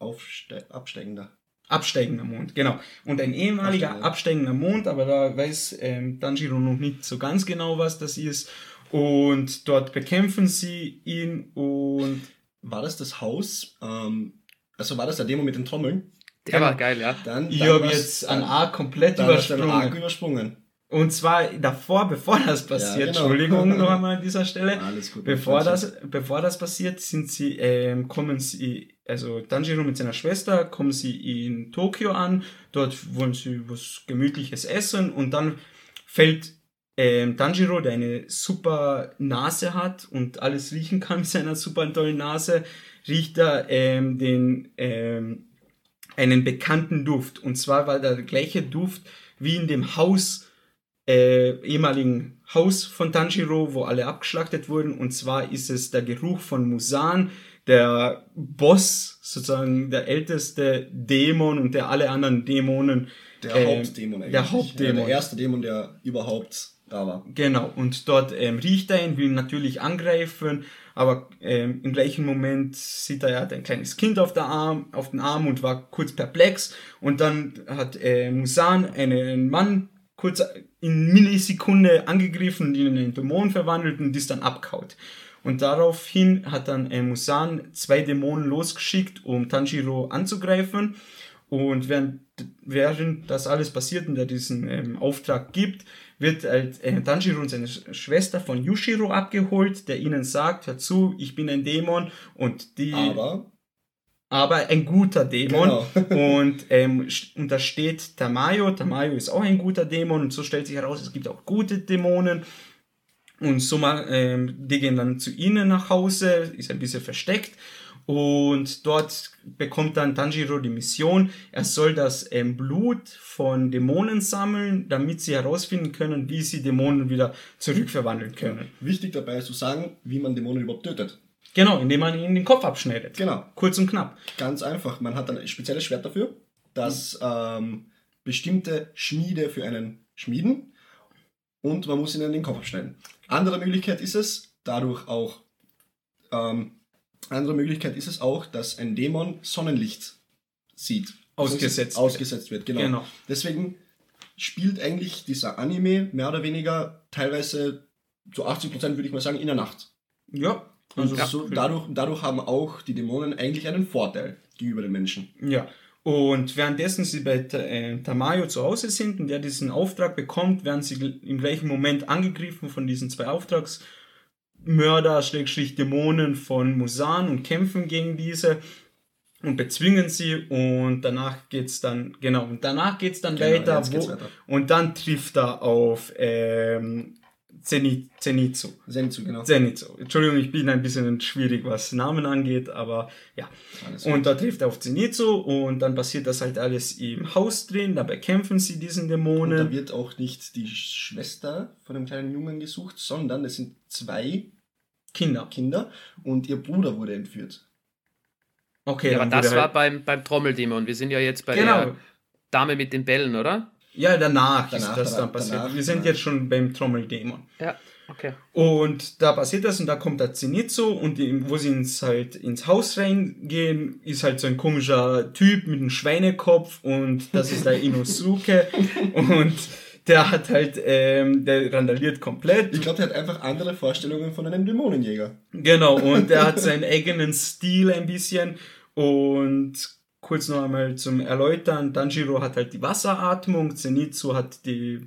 aufste absteigender. Absteigender Mond, genau. Und ein ehemaliger Absteigender, absteigender Mond, aber da weiß ähm, Tanjiro noch nicht so ganz genau, was das ist. Und dort bekämpfen sie ihn und. War das das Haus? Ähm, also war das der Demo mit den Trommeln? Der genau. war geil, ja. Dann, dann ich habe jetzt an A komplett übersprungen. Arc übersprungen. Und zwar davor, bevor das passiert, ja, genau. Entschuldigung noch einmal an dieser Stelle. Alles gut. Bevor das, bevor das passiert, sind sie, ähm, kommen sie, also Tanjiro mit seiner Schwester, kommen sie in Tokio an. Dort wollen sie was Gemütliches essen und dann fällt ähm, Tanjiro, der eine super Nase hat und alles riechen kann mit seiner super tollen Nase, riecht er ähm, den, ähm, einen bekannten Duft. Und zwar war der gleiche Duft wie in dem Haus, äh, ehemaligen Haus von Tanjiro, wo alle abgeschlachtet wurden. Und zwar ist es der Geruch von Musan, der Boss, sozusagen der älteste Dämon und der alle anderen Dämonen. Der äh, Hauptdämon eigentlich. Der Hauptdämon. Ja, der erste Dämon, der überhaupt da war. Genau, und dort ähm, riecht er ihn, will ihn natürlich angreifen, aber ähm, im gleichen Moment sieht er, er hat ein kleines Kind auf, der Arm, auf den Arm und war kurz perplex und dann hat äh, Musan einen Mann kurz in Millisekunde angegriffen und in einen Dämon verwandelt und ist dann abkaut. Und daraufhin hat dann äh, Musan zwei Dämonen losgeschickt, um Tanjiro anzugreifen. Und während, während das alles passiert und er diesen ähm, Auftrag gibt, wird halt, äh, Tanjiro und seine Schwester von Yushiro abgeholt, der ihnen sagt, hör zu, ich bin ein Dämon und die... Aber? Aber ein guter Dämon. Genau. und, ähm, und da steht Tamayo. Tamayo ist auch ein guter Dämon und so stellt sich heraus, es gibt auch gute Dämonen. Und so mal, ähm, die gehen dann zu ihnen nach Hause, ist ein bisschen versteckt. Und dort bekommt dann Tanjiro die Mission, er soll das ähm, Blut von Dämonen sammeln, damit sie herausfinden können, wie sie Dämonen wieder zurückverwandeln können. Wichtig dabei ist zu sagen, wie man Dämonen überhaupt tötet. Genau, indem man ihnen den Kopf abschneidet. Genau. Kurz und knapp. Ganz einfach. Man hat ein spezielles Schwert dafür, das ähm, bestimmte Schmiede für einen schmieden und man muss ihnen den Kopf abschneiden. Andere Möglichkeit ist es, dadurch auch ähm, andere Möglichkeit ist es auch, dass ein Dämon Sonnenlicht sieht. Ausgesetzt, ausgesetzt wird. Genau. genau. Deswegen spielt eigentlich dieser Anime mehr oder weniger teilweise zu 80% würde ich mal sagen in der Nacht. Ja. Also ja. So, dadurch, dadurch haben auch die Dämonen eigentlich einen Vorteil gegenüber den Menschen. Ja. Und währenddessen sie bei äh, Tamayo zu Hause sind und der diesen Auftrag bekommt, werden sie im gleichen Moment angegriffen von diesen zwei Auftrags- Mörder, Schrägstrich Dämonen von Musan und kämpfen gegen diese und bezwingen sie und danach geht's dann, genau, und danach geht's dann genau, weiter, wo, weiter, und dann trifft er auf ähm, Zenit, Zenitsu. Zenitsu, genau. Zenitsu. Entschuldigung, ich bin ein bisschen schwierig, was Namen angeht, aber ja. und da trifft er auf Zenitsu und dann passiert das halt alles im Haus drin, da bekämpfen sie diesen Dämonen. Und da wird auch nicht die Schwester von dem kleinen Jungen gesucht, sondern es sind zwei Kinder. Kinder und ihr Bruder wurde entführt. Okay, ja, aber das war halt beim, beim Trommeldämon. Wir sind ja jetzt bei genau. der Dame mit den Bällen, oder? Ja, danach, danach ist das dann passiert. Danach, Wir sind danach. jetzt schon beim Trommeldämon. Ja, okay. Und da passiert das und da kommt der Zenitsu und die, wo sie ins, halt ins Haus reingehen, ist halt so ein komischer Typ mit einem Schweinekopf und das ist der Inosuke und der hat halt, ähm, der randaliert komplett. Ich glaube, der hat einfach andere Vorstellungen von einem Dämonenjäger. Genau, und der hat seinen eigenen Stil ein bisschen und kurz noch einmal zum Erläutern, Tanjiro hat halt die Wasseratmung, Zenitsu hat die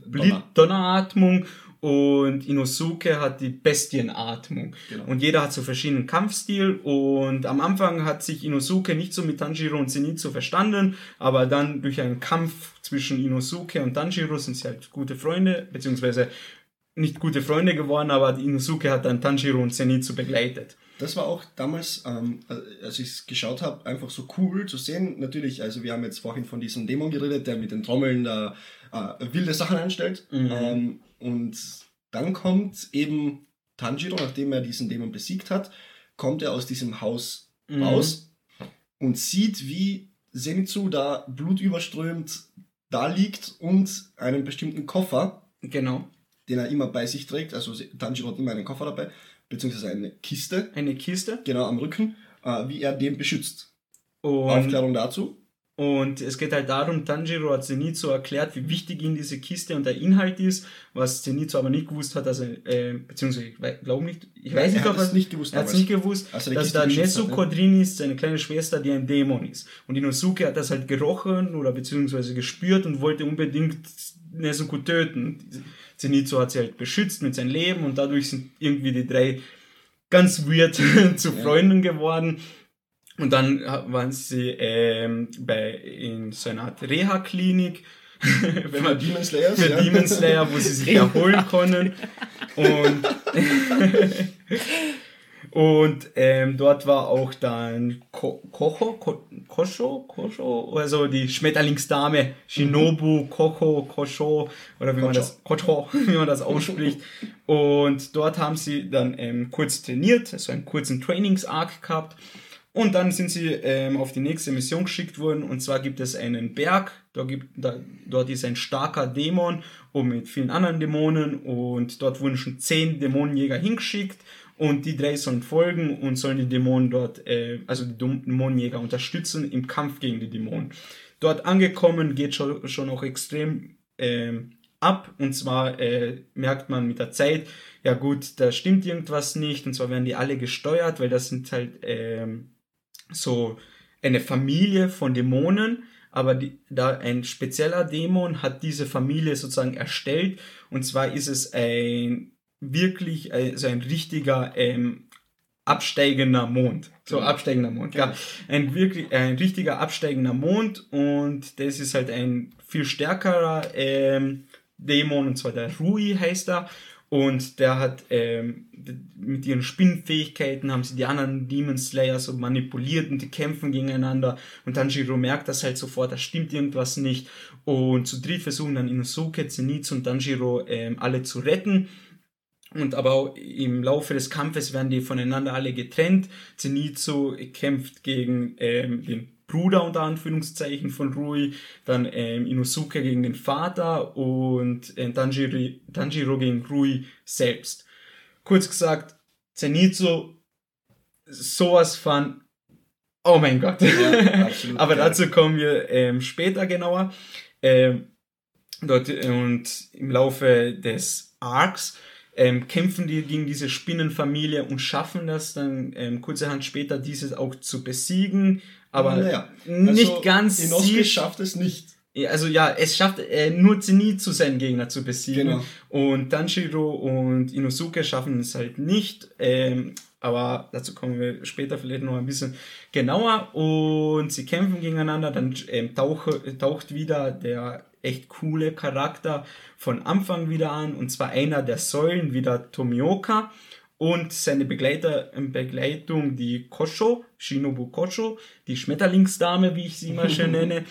Donneratmung und Inosuke hat die Bestienatmung. Genau. Und jeder hat so verschiedenen Kampfstil und am Anfang hat sich Inosuke nicht so mit Tanjiro und Zenitsu verstanden, aber dann durch einen Kampf zwischen Inosuke und Tanjiro sind sie halt gute Freunde, beziehungsweise nicht gute Freunde geworden, aber Inosuke hat dann Tanjiro und Zenitsu begleitet. Das war auch damals, ähm, als ich es geschaut habe, einfach so cool zu sehen. Natürlich, also wir haben jetzt vorhin von diesem Dämon geredet, der mit den Trommeln da äh, wilde Sachen einstellt. Mhm. Ähm, und dann kommt eben Tanjiro, nachdem er diesen Dämon besiegt hat, kommt er aus diesem Haus mhm. raus und sieht, wie Zenitsu da blutüberströmt da liegt und einen bestimmten Koffer, genau. den er immer bei sich trägt. Also Tanjiro hat immer einen Koffer dabei, beziehungsweise eine Kiste. Eine Kiste? Genau, am Rücken, äh, wie er den beschützt. Und Aufklärung dazu. Und es geht halt darum, Tanjiro hat Zenitsu erklärt, wie wichtig ihm diese Kiste und der Inhalt ist, was Zenitsu aber nicht gewusst hat, dass er, äh, beziehungsweise ich glaube nicht, ich weiß nicht, ob er es nicht gewusst hat. Er hat es nicht gewusst, dass da Nezuko drin ist, seine kleine Schwester, die ein Dämon ist. Und Inosuke hat das halt gerochen oder beziehungsweise gespürt und wollte unbedingt Nezuko töten. Zenitsu hat sie halt beschützt mit seinem Leben und dadurch sind irgendwie die drei ganz weird zu Freunden geworden. Und dann waren sie ähm, bei, in so einer Art Reha-Klinik. wenn man Demon Slayer, für ja. Demon Slayer, wo sie sich erholen können. Und, und ähm, dort war auch dann Ko Kocho, Ko Kosho, Kosho, also die Schmetterlingsdame Shinobu, Kocho, Kosho, oder wie Kocho. man das, Kocho, wie man das ausspricht. Und dort haben sie dann ähm, kurz trainiert, also einen kurzen Trainings-Arc gehabt. Und dann sind sie ähm, auf die nächste Mission geschickt worden. Und zwar gibt es einen Berg. Da gibt, da, dort ist ein starker Dämon und mit vielen anderen Dämonen. Und dort wurden schon zehn Dämonenjäger hingeschickt. Und die drei sollen folgen und sollen die Dämonen dort, äh, also die Dämonenjäger unterstützen im Kampf gegen die Dämonen. Dort angekommen geht schon, schon auch extrem äh, ab. Und zwar äh, merkt man mit der Zeit, ja gut, da stimmt irgendwas nicht. Und zwar werden die alle gesteuert, weil das sind halt äh, so eine Familie von Dämonen, aber die, da ein spezieller Dämon hat diese Familie sozusagen erstellt und zwar ist es ein wirklich also ein richtiger ähm, absteigender Mond. So mhm. absteigender Mond, ja. Ein wirklich ein richtiger absteigender Mond und das ist halt ein viel stärkerer ähm, Dämon und zwar der Rui heißt er und der hat ähm, mit ihren Spinnenfähigkeiten haben sie die anderen Demon Slayer so manipuliert und die kämpfen gegeneinander. Und Tanjiro merkt das halt sofort, da stimmt irgendwas nicht. Und zu dritt versuchen dann Inosuke, Zenitsu und Tanjiro ähm, alle zu retten. Und aber auch im Laufe des Kampfes werden die voneinander alle getrennt. Zenitsu kämpft gegen ähm, den Bruder unter Anführungszeichen von Rui, dann ähm, Inosuke gegen den Vater und äh, Tanjiro, Tanjiro gegen Rui selbst. Kurz gesagt, Zenitsu, sowas von, oh mein Gott. Ja, Aber dazu kommen wir ähm, später genauer. Ähm, dort und im Laufe des Arcs ähm, kämpfen die gegen diese Spinnenfamilie und schaffen das dann ähm, kurzerhand später, dieses auch zu besiegen aber naja, also nicht ganz. Inosuke schafft es nicht. Also ja, es schafft äh, nur Zenitsu seinen Gegner zu besiegen. Genau. Und Tanjiro und Inosuke schaffen es halt nicht. Ähm, aber dazu kommen wir später vielleicht noch ein bisschen genauer. Und sie kämpfen gegeneinander. Dann ähm, tauche, taucht wieder der echt coole Charakter von Anfang wieder an. Und zwar einer der Säulen, wieder Tomioka und seine Begleiter, Begleitung, die Kosho, Shinobu Kosho, die Schmetterlingsdame, wie ich sie immer schon nenne.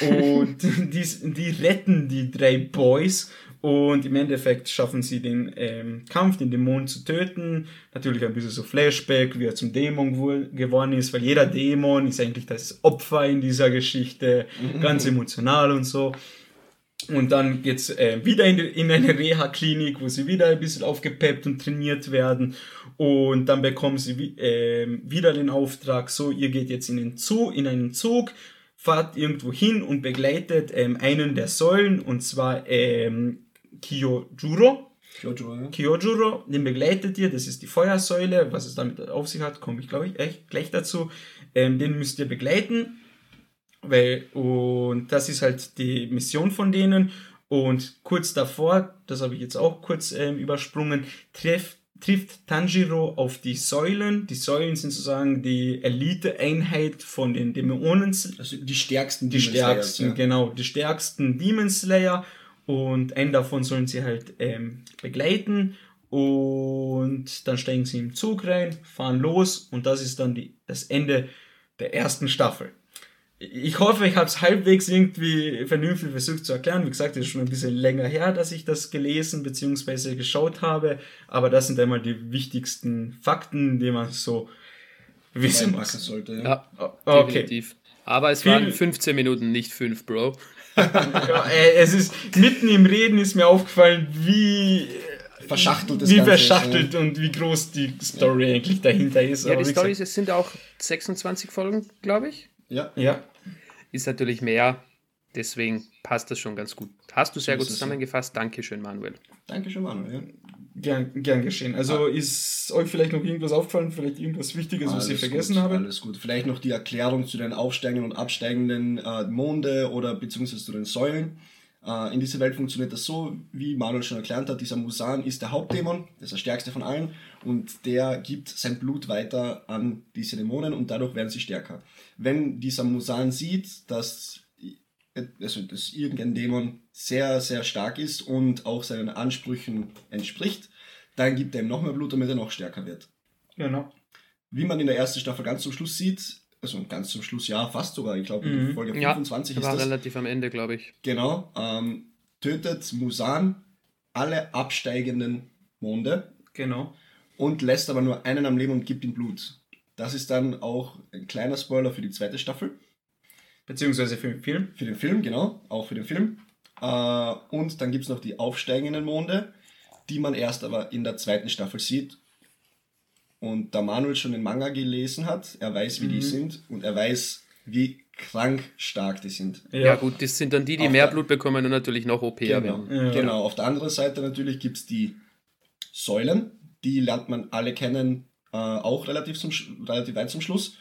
Und die, die retten die drei Boys und im Endeffekt schaffen sie den ähm, Kampf, den Dämon zu töten. Natürlich ein bisschen so Flashback, wie er zum Dämon geworden ist, weil jeder Dämon ist eigentlich das Opfer in dieser Geschichte, ganz emotional und so. Und dann geht's äh, wieder in, in eine Reha-Klinik, wo sie wieder ein bisschen aufgepeppt und trainiert werden. Und dann bekommen sie äh, wieder den Auftrag, so, ihr geht jetzt in, den Zug, in einen Zug, fahrt irgendwo hin und begleitet ähm, einen der Säulen, und zwar ähm, Kyojuro. Kyojuro, ja. Kyojuro, den begleitet ihr, das ist die Feuersäule, was es damit auf sich hat, komme ich glaube ich echt gleich dazu. Ähm, den müsst ihr begleiten weil, und das ist halt die Mission von denen. Und kurz davor, das habe ich jetzt auch kurz ähm, übersprungen, treff, trifft Tanjiro auf die Säulen. Die Säulen sind sozusagen die Elite-Einheit von den Dämonen. Also die stärksten Die stärksten, ja. genau. Die stärksten Demon Slayer. Und einen davon sollen sie halt ähm, begleiten. Und dann steigen sie im Zug rein, fahren los. Und das ist dann die, das Ende der ersten Staffel ich hoffe, ich habe es halbwegs irgendwie vernünftig versucht zu erklären. Wie gesagt, es ist schon ein bisschen länger her, dass ich das gelesen bzw. geschaut habe. Aber das sind einmal die wichtigsten Fakten, die man so wissen muss. sollte. Ja, ja okay. definitiv. Aber es Viel waren 15 Minuten, nicht 5, Bro. ja, es ist mitten im Reden ist mir aufgefallen, wie verschachtelt das Wie Ganze verschachtelt ist, und wie groß die Story ja. eigentlich dahinter ist. Ja, Aber die Story ist, es sind auch 26 Folgen, glaube ich. Ja. Ja. ist natürlich mehr. Deswegen passt das schon ganz gut. Hast du sehr gut zusammengefasst. Dankeschön, Manuel. Dankeschön, Manuel. Ja. Gern, gern geschehen. Also ah. ist euch vielleicht noch irgendwas aufgefallen, vielleicht irgendwas Wichtiges, alles was ich vergessen gut, habe? Alles gut. Vielleicht noch die Erklärung zu den aufsteigenden und absteigenden äh, Monde oder beziehungsweise zu den Säulen. Äh, in dieser Welt funktioniert das so, wie Manuel schon erklärt hat, dieser Musan ist der Hauptdämon, das ist der stärkste von allen und der gibt sein Blut weiter an diese Dämonen und dadurch werden sie stärker. Wenn dieser Musan sieht, dass, also, dass irgendein Dämon sehr, sehr stark ist und auch seinen Ansprüchen entspricht, dann gibt er ihm noch mehr Blut, damit er noch stärker wird. Genau. Wie man in der ersten Staffel ganz zum Schluss sieht, also ganz zum Schluss, ja, fast sogar, ich glaube, mhm. Folge 25 ja, ist war das. relativ am Ende, glaube ich. Genau, ähm, tötet Musan alle absteigenden Monde. Genau. Und lässt aber nur einen am Leben und gibt ihm Blut. Das ist dann auch ein kleiner Spoiler für die zweite Staffel. Beziehungsweise für den Film. Für den Film, genau, auch für den Film. Äh, und dann gibt es noch die aufsteigenden Monde, die man erst aber in der zweiten Staffel sieht und da Manuel schon den Manga gelesen hat, er weiß, wie mhm. die sind und er weiß, wie krank stark die sind. Ja, ja gut, das sind dann die, die auf mehr Blut bekommen und natürlich noch OP genau, werden. Ja. Genau, auf der anderen Seite natürlich gibt es die Säulen, die lernt man alle kennen, äh, auch relativ, zum, relativ weit zum Schluss.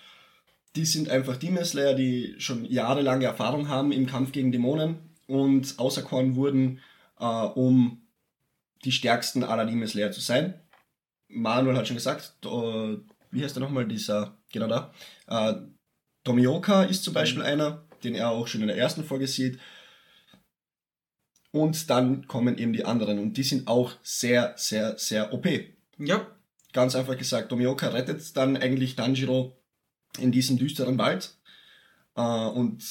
Die sind einfach Demon Slayer, die schon jahrelange Erfahrung haben im Kampf gegen Dämonen und auserkoren wurden, äh, um die stärksten aller Demon Slayer zu sein. Manuel hat schon gesagt, uh, wie heißt der nochmal, dieser, genau da, uh, Tomioka ist zum Beispiel mhm. einer, den er auch schon in der ersten Folge sieht. Und dann kommen eben die anderen und die sind auch sehr, sehr, sehr OP. Ja. Ganz einfach gesagt, Tomioka rettet dann eigentlich Tanjiro in diesem düsteren Wald. Uh, und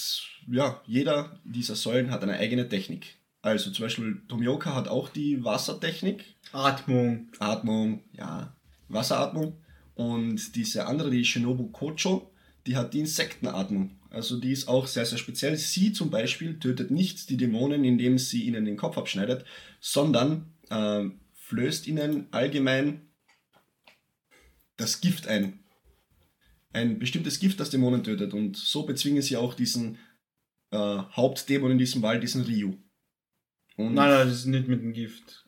ja, jeder dieser Säulen hat eine eigene Technik. Also zum Beispiel Tomioka hat auch die Wassertechnik. Atmung. Atmung, ja. Wasseratmung. Und diese andere, die Shinobu Kocho, die hat die Insektenatmung. Also die ist auch sehr, sehr speziell. Sie zum Beispiel tötet nicht die Dämonen, indem sie ihnen den Kopf abschneidet, sondern äh, flößt ihnen allgemein das Gift ein. Ein bestimmtes Gift, das Dämonen tötet. Und so bezwingen sie auch diesen äh, Hauptdämon in diesem Wald, diesen Ryu. Und nein, nein, das ist nicht mit dem Gift.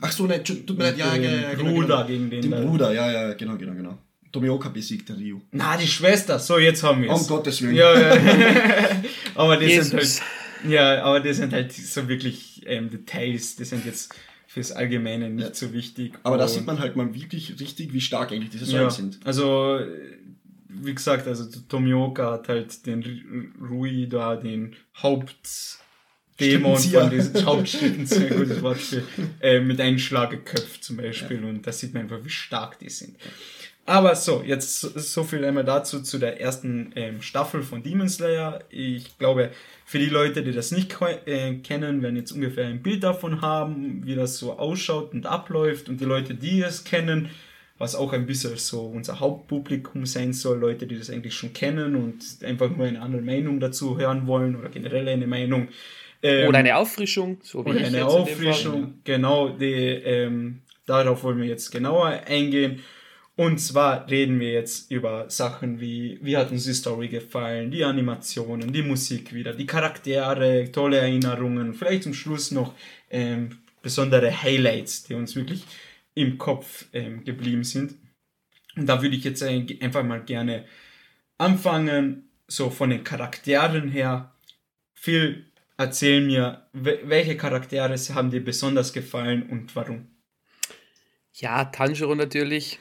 Ach so, nein, tut mir leid, ja, ja, ja, genau, Bruder genau. gegen den. Den Bruder, ja, ja, genau, genau, genau. Tomioka besiegt den Ryu. Na, die Schwester, so jetzt haben wir es. Um Gottes Willen. Ja, ja. aber die sind halt, ja, aber das sind halt so wirklich ähm, Details, die sind jetzt fürs Allgemeine nicht ja. so wichtig. Aber da sieht man halt mal wirklich richtig, wie stark eigentlich diese Säulen ja, sind. Also, wie gesagt, also Tomioka hat halt den Rui da, den Haupt Dämon von diesem Hauptstrippenzieher, gutes Wortspiel, äh, mit einem Schlag geköpft zum Beispiel. Ja. Und da sieht man einfach, wie stark die sind. Aber so, jetzt so viel einmal dazu zu der ersten ähm, Staffel von Demon Slayer. Ich glaube, für die Leute, die das nicht äh, kennen, werden jetzt ungefähr ein Bild davon haben, wie das so ausschaut und abläuft. Und die Leute, die es kennen, was auch ein bisschen so unser Hauptpublikum sein soll, Leute, die das eigentlich schon kennen und einfach nur eine andere Meinung dazu hören wollen oder generell eine Meinung, ähm, oder eine Auffrischung, so wie oder eine Auffrischung, genau, die, ähm, darauf wollen wir jetzt genauer eingehen. Und zwar reden wir jetzt über Sachen wie, wie hat uns die Story gefallen, die Animationen, die Musik wieder, die Charaktere, tolle Erinnerungen, vielleicht zum Schluss noch ähm, besondere Highlights, die uns wirklich im Kopf ähm, geblieben sind. Und da würde ich jetzt einfach mal gerne anfangen, so von den Charakteren her. Viel erzähl mir, welche Charaktere haben dir besonders gefallen und warum? Ja, Tanjiro natürlich,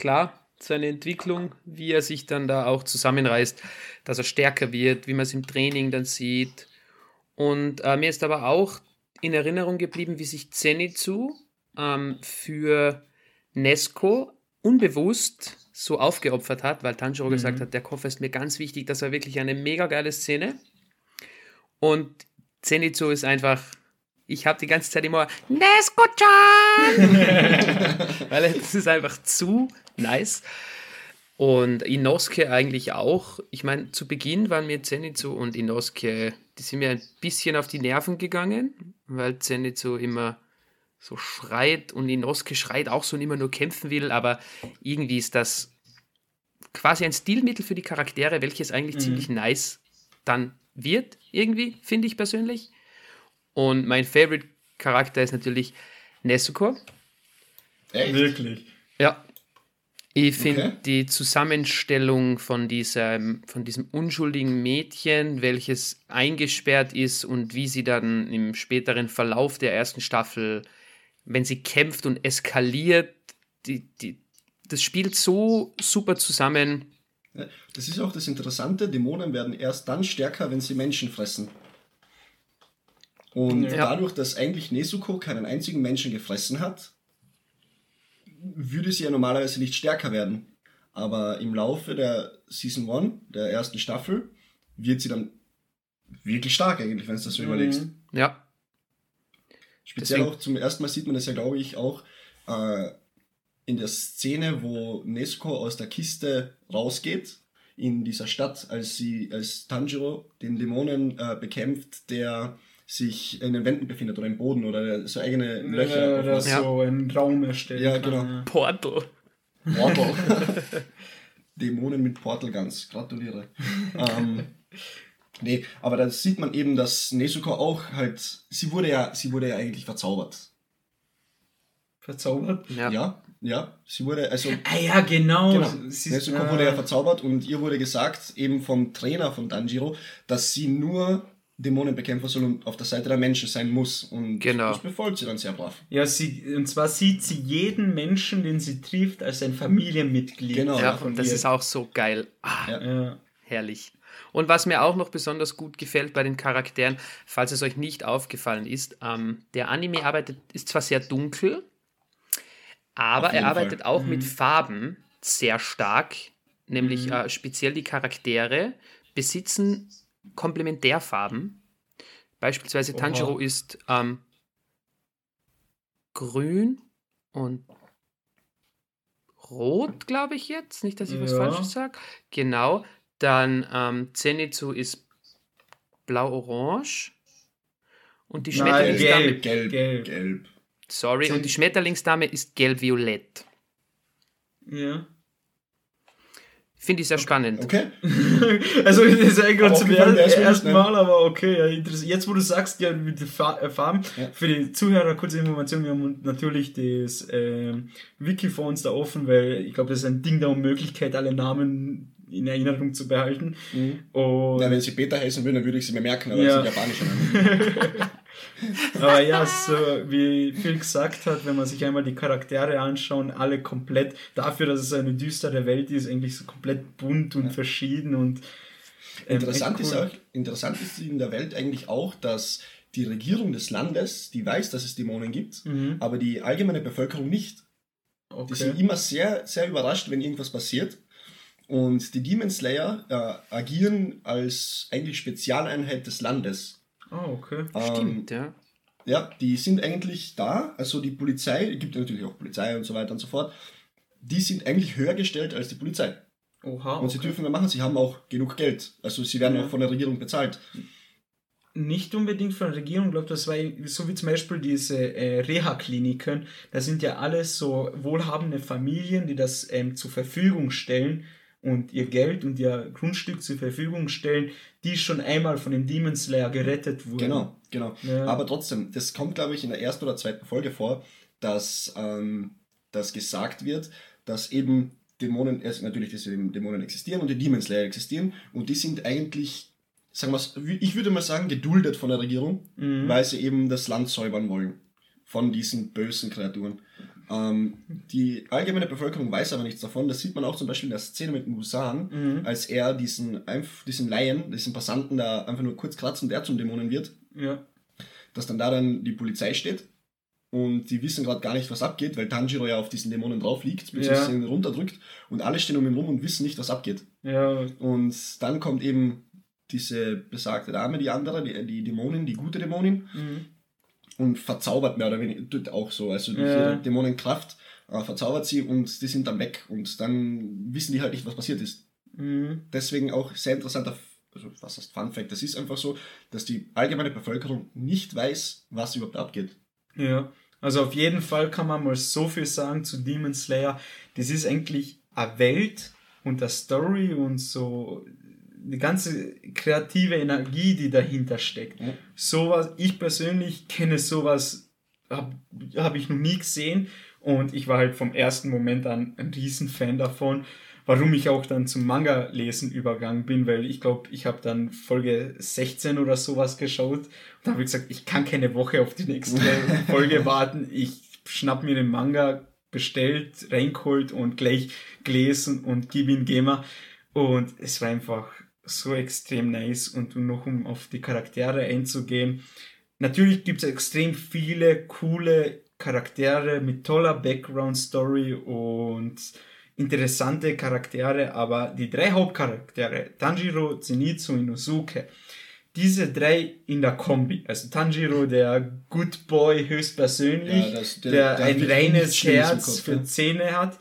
klar, seine Entwicklung, wie er sich dann da auch zusammenreißt, dass er stärker wird, wie man es im Training dann sieht. Und äh, mir ist aber auch in Erinnerung geblieben, wie sich Zenitsu ähm, für Nesco unbewusst so aufgeopfert hat, weil Tanjiro mhm. gesagt hat, der Koffer ist mir ganz wichtig, das war wirklich eine mega geile Szene. Und Zenitsu ist einfach, ich habe die ganze Zeit immer Nesco-chan! Weil es ist einfach zu nice. Und Inosuke eigentlich auch. Ich meine, zu Beginn waren mir Zenitsu und Inosuke, die sind mir ein bisschen auf die Nerven gegangen, weil Zenitsu immer so schreit und Inosuke schreit auch so und immer nur kämpfen will, aber irgendwie ist das quasi ein Stilmittel für die Charaktere, welches eigentlich mhm. ziemlich nice dann wird, irgendwie, finde ich persönlich. Und mein Favorite-Charakter ist natürlich Nezuko. Echt? Wirklich. Ja. Ich finde okay. die Zusammenstellung von diesem, von diesem unschuldigen Mädchen, welches eingesperrt ist und wie sie dann im späteren Verlauf der ersten Staffel, wenn sie kämpft und eskaliert, die, die, das spielt so super zusammen. Das ist auch das Interessante, Dämonen werden erst dann stärker, wenn sie Menschen fressen. Und ja. dadurch, dass eigentlich Nezuko keinen einzigen Menschen gefressen hat, würde sie ja normalerweise nicht stärker werden. Aber im Laufe der Season 1, der ersten Staffel, wird sie dann wirklich stark eigentlich, wenn du das so mhm. überlegst. Ja. Speziell Deswegen. auch zum ersten Mal sieht man das ja, glaube ich, auch äh, in der Szene, wo Nezuko aus der Kiste rausgeht in dieser Stadt, als sie als Tanjiro den Dämonen äh, bekämpft, der sich in den Wänden befindet oder im Boden oder so eigene Löcher. Ja, oder ja. so einen Raum erstellt. Ja, genau. Ja. Portal. Portal. Dämonen mit Portal Guns. Gratuliere. ähm, nee, aber da sieht man eben, dass Nezuko auch halt, sie wurde ja, sie wurde ja eigentlich verzaubert. Verzaubert? Ja. Ja, ja sie wurde, also. Ah ja, genau. genau. Sie, Nezuko äh, wurde ja verzaubert und ihr wurde gesagt, eben vom Trainer von Danjiro, dass sie nur Dämonen bekämpfen soll und auf der Seite der Menschen sein muss. Und genau. das befolgt sie dann sehr brav. Ja, sie, und zwar sieht sie jeden Menschen, den sie trifft, als ein Familienmitglied. Genau. Ja, und das ihr. ist auch so geil. Ah, ja. Herrlich. Und was mir auch noch besonders gut gefällt bei den Charakteren, falls es euch nicht aufgefallen ist, ähm, der Anime arbeitet, ist zwar sehr dunkel, aber er arbeitet Fall. auch mhm. mit Farben sehr stark, nämlich mhm. äh, speziell die Charaktere besitzen Komplementärfarben. Beispielsweise Oha. Tanjiro ist ähm, grün und rot, glaube ich jetzt. Nicht, dass ich was Falsches sage. Genau. Dann ähm, Zenitsu ist blau-orange. Und die Schmetterlingsdame. Gelb, gelb, gelb. gelb. Sorry, Zen und die Schmetterlingsdame ist gelb-violett. Ja. Finde ich sehr okay. spannend. Okay. also das ist eigentlich zum ersten ne? Mal, aber okay. Ja, Jetzt, wo du sagst, ja, mit den äh, Farben, ja. für die Zuhörer kurze Information, wir haben natürlich das äh, Wiki vor uns da offen, weil ich glaube, das ist ein Ding der Unmöglichkeit, alle Namen in Erinnerung zu behalten. Mhm. Und ja, wenn sie Peter heißen würden, dann würde ich sie mir merken, aber ja. das sind japanische Namen. Aber ja, so wie Phil gesagt hat, wenn man sich einmal die Charaktere anschaut, alle komplett, dafür, dass es eine düstere Welt ist, eigentlich so komplett bunt und ja. verschieden und ähm, interessant, cool. ist auch, interessant ist in der Welt eigentlich auch, dass die Regierung des Landes, die weiß, dass es Dämonen gibt, mhm. aber die allgemeine Bevölkerung nicht. Okay. Die sind immer sehr, sehr überrascht, wenn irgendwas passiert. Und die Demon Slayer äh, agieren als eigentlich Spezialeinheit des Landes. Ah, oh, okay. Ähm, Stimmt, ja. Ja, die sind eigentlich da. Also die Polizei, gibt natürlich auch Polizei und so weiter und so fort. Die sind eigentlich höher gestellt als die Polizei. Oha. Und sie dürfen mehr machen. Sie haben auch genug Geld. Also sie werden ja. auch von der Regierung bezahlt. Nicht unbedingt von der Regierung, ich glaube, das war so wie zum Beispiel diese äh, Reha-Kliniken. Da sind ja alles so wohlhabende Familien, die das ähm, zur Verfügung stellen und ihr Geld und ihr Grundstück zur Verfügung stellen, die schon einmal von dem Demon Slayer gerettet wurden. Genau, genau. Ja. Aber trotzdem, das kommt, glaube ich, in der ersten oder zweiten Folge vor, dass, ähm, dass gesagt wird, dass eben Dämonen, also natürlich, dass eben Dämonen existieren und die Demon Slayer existieren und die sind eigentlich, sagen wir ich würde mal sagen, geduldet von der Regierung, mhm. weil sie eben das Land säubern wollen von diesen bösen Kreaturen. Ähm, die allgemeine Bevölkerung weiß aber nichts davon. Das sieht man auch zum Beispiel in der Szene mit Musan, mhm. als er diesen, diesen Laien, diesen Passanten da einfach nur kurz kratzt und der zum Dämonen wird. Ja. Dass dann da dann die Polizei steht und die wissen gerade gar nicht, was abgeht, weil Tanjiro ja auf diesen Dämonen drauf liegt, beziehungsweise ja. ihn runterdrückt und alle stehen um ihn rum und wissen nicht, was abgeht. Ja. Und dann kommt eben diese besagte Dame, die andere, die, die Dämonin, die gute Dämonin, mhm und verzaubert mehr oder weniger, tut auch so. Also durch ja. Dämonenkraft äh, verzaubert sie und die sind dann weg und dann wissen die halt nicht, was passiert ist. Mhm. Deswegen auch sehr interessanter, also was heißt Fun Fact, das ist einfach so, dass die allgemeine Bevölkerung nicht weiß, was überhaupt abgeht. Ja, also auf jeden Fall kann man mal so viel sagen zu Demon Slayer. Das ist eigentlich eine Welt und eine Story und so die ganze kreative Energie, die dahinter steckt. Mhm. Sowas, ich persönlich kenne sowas, habe hab ich noch nie gesehen und ich war halt vom ersten Moment an ein Riesenfan davon warum ich auch dann zum Manga-Lesen übergangen bin, weil ich glaube, ich habe dann Folge 16 oder sowas geschaut und habe gesagt, ich kann keine Woche auf die nächste Folge warten. Ich schnapp mir den Manga, bestellt, reingeholt und gleich gelesen und gib ihn Gamer. Und es war einfach so extrem nice. Und noch um auf die Charaktere einzugehen, natürlich gibt es extrem viele coole Charaktere mit toller Background-Story und interessante Charaktere, aber die drei Hauptcharaktere, Tanjiro, Zenitsu und Inosuke, diese drei in der Kombi, also Tanjiro, der Good Boy höchstpersönlich, ja, das, der, der, der, ein reines Herz für Zähne hat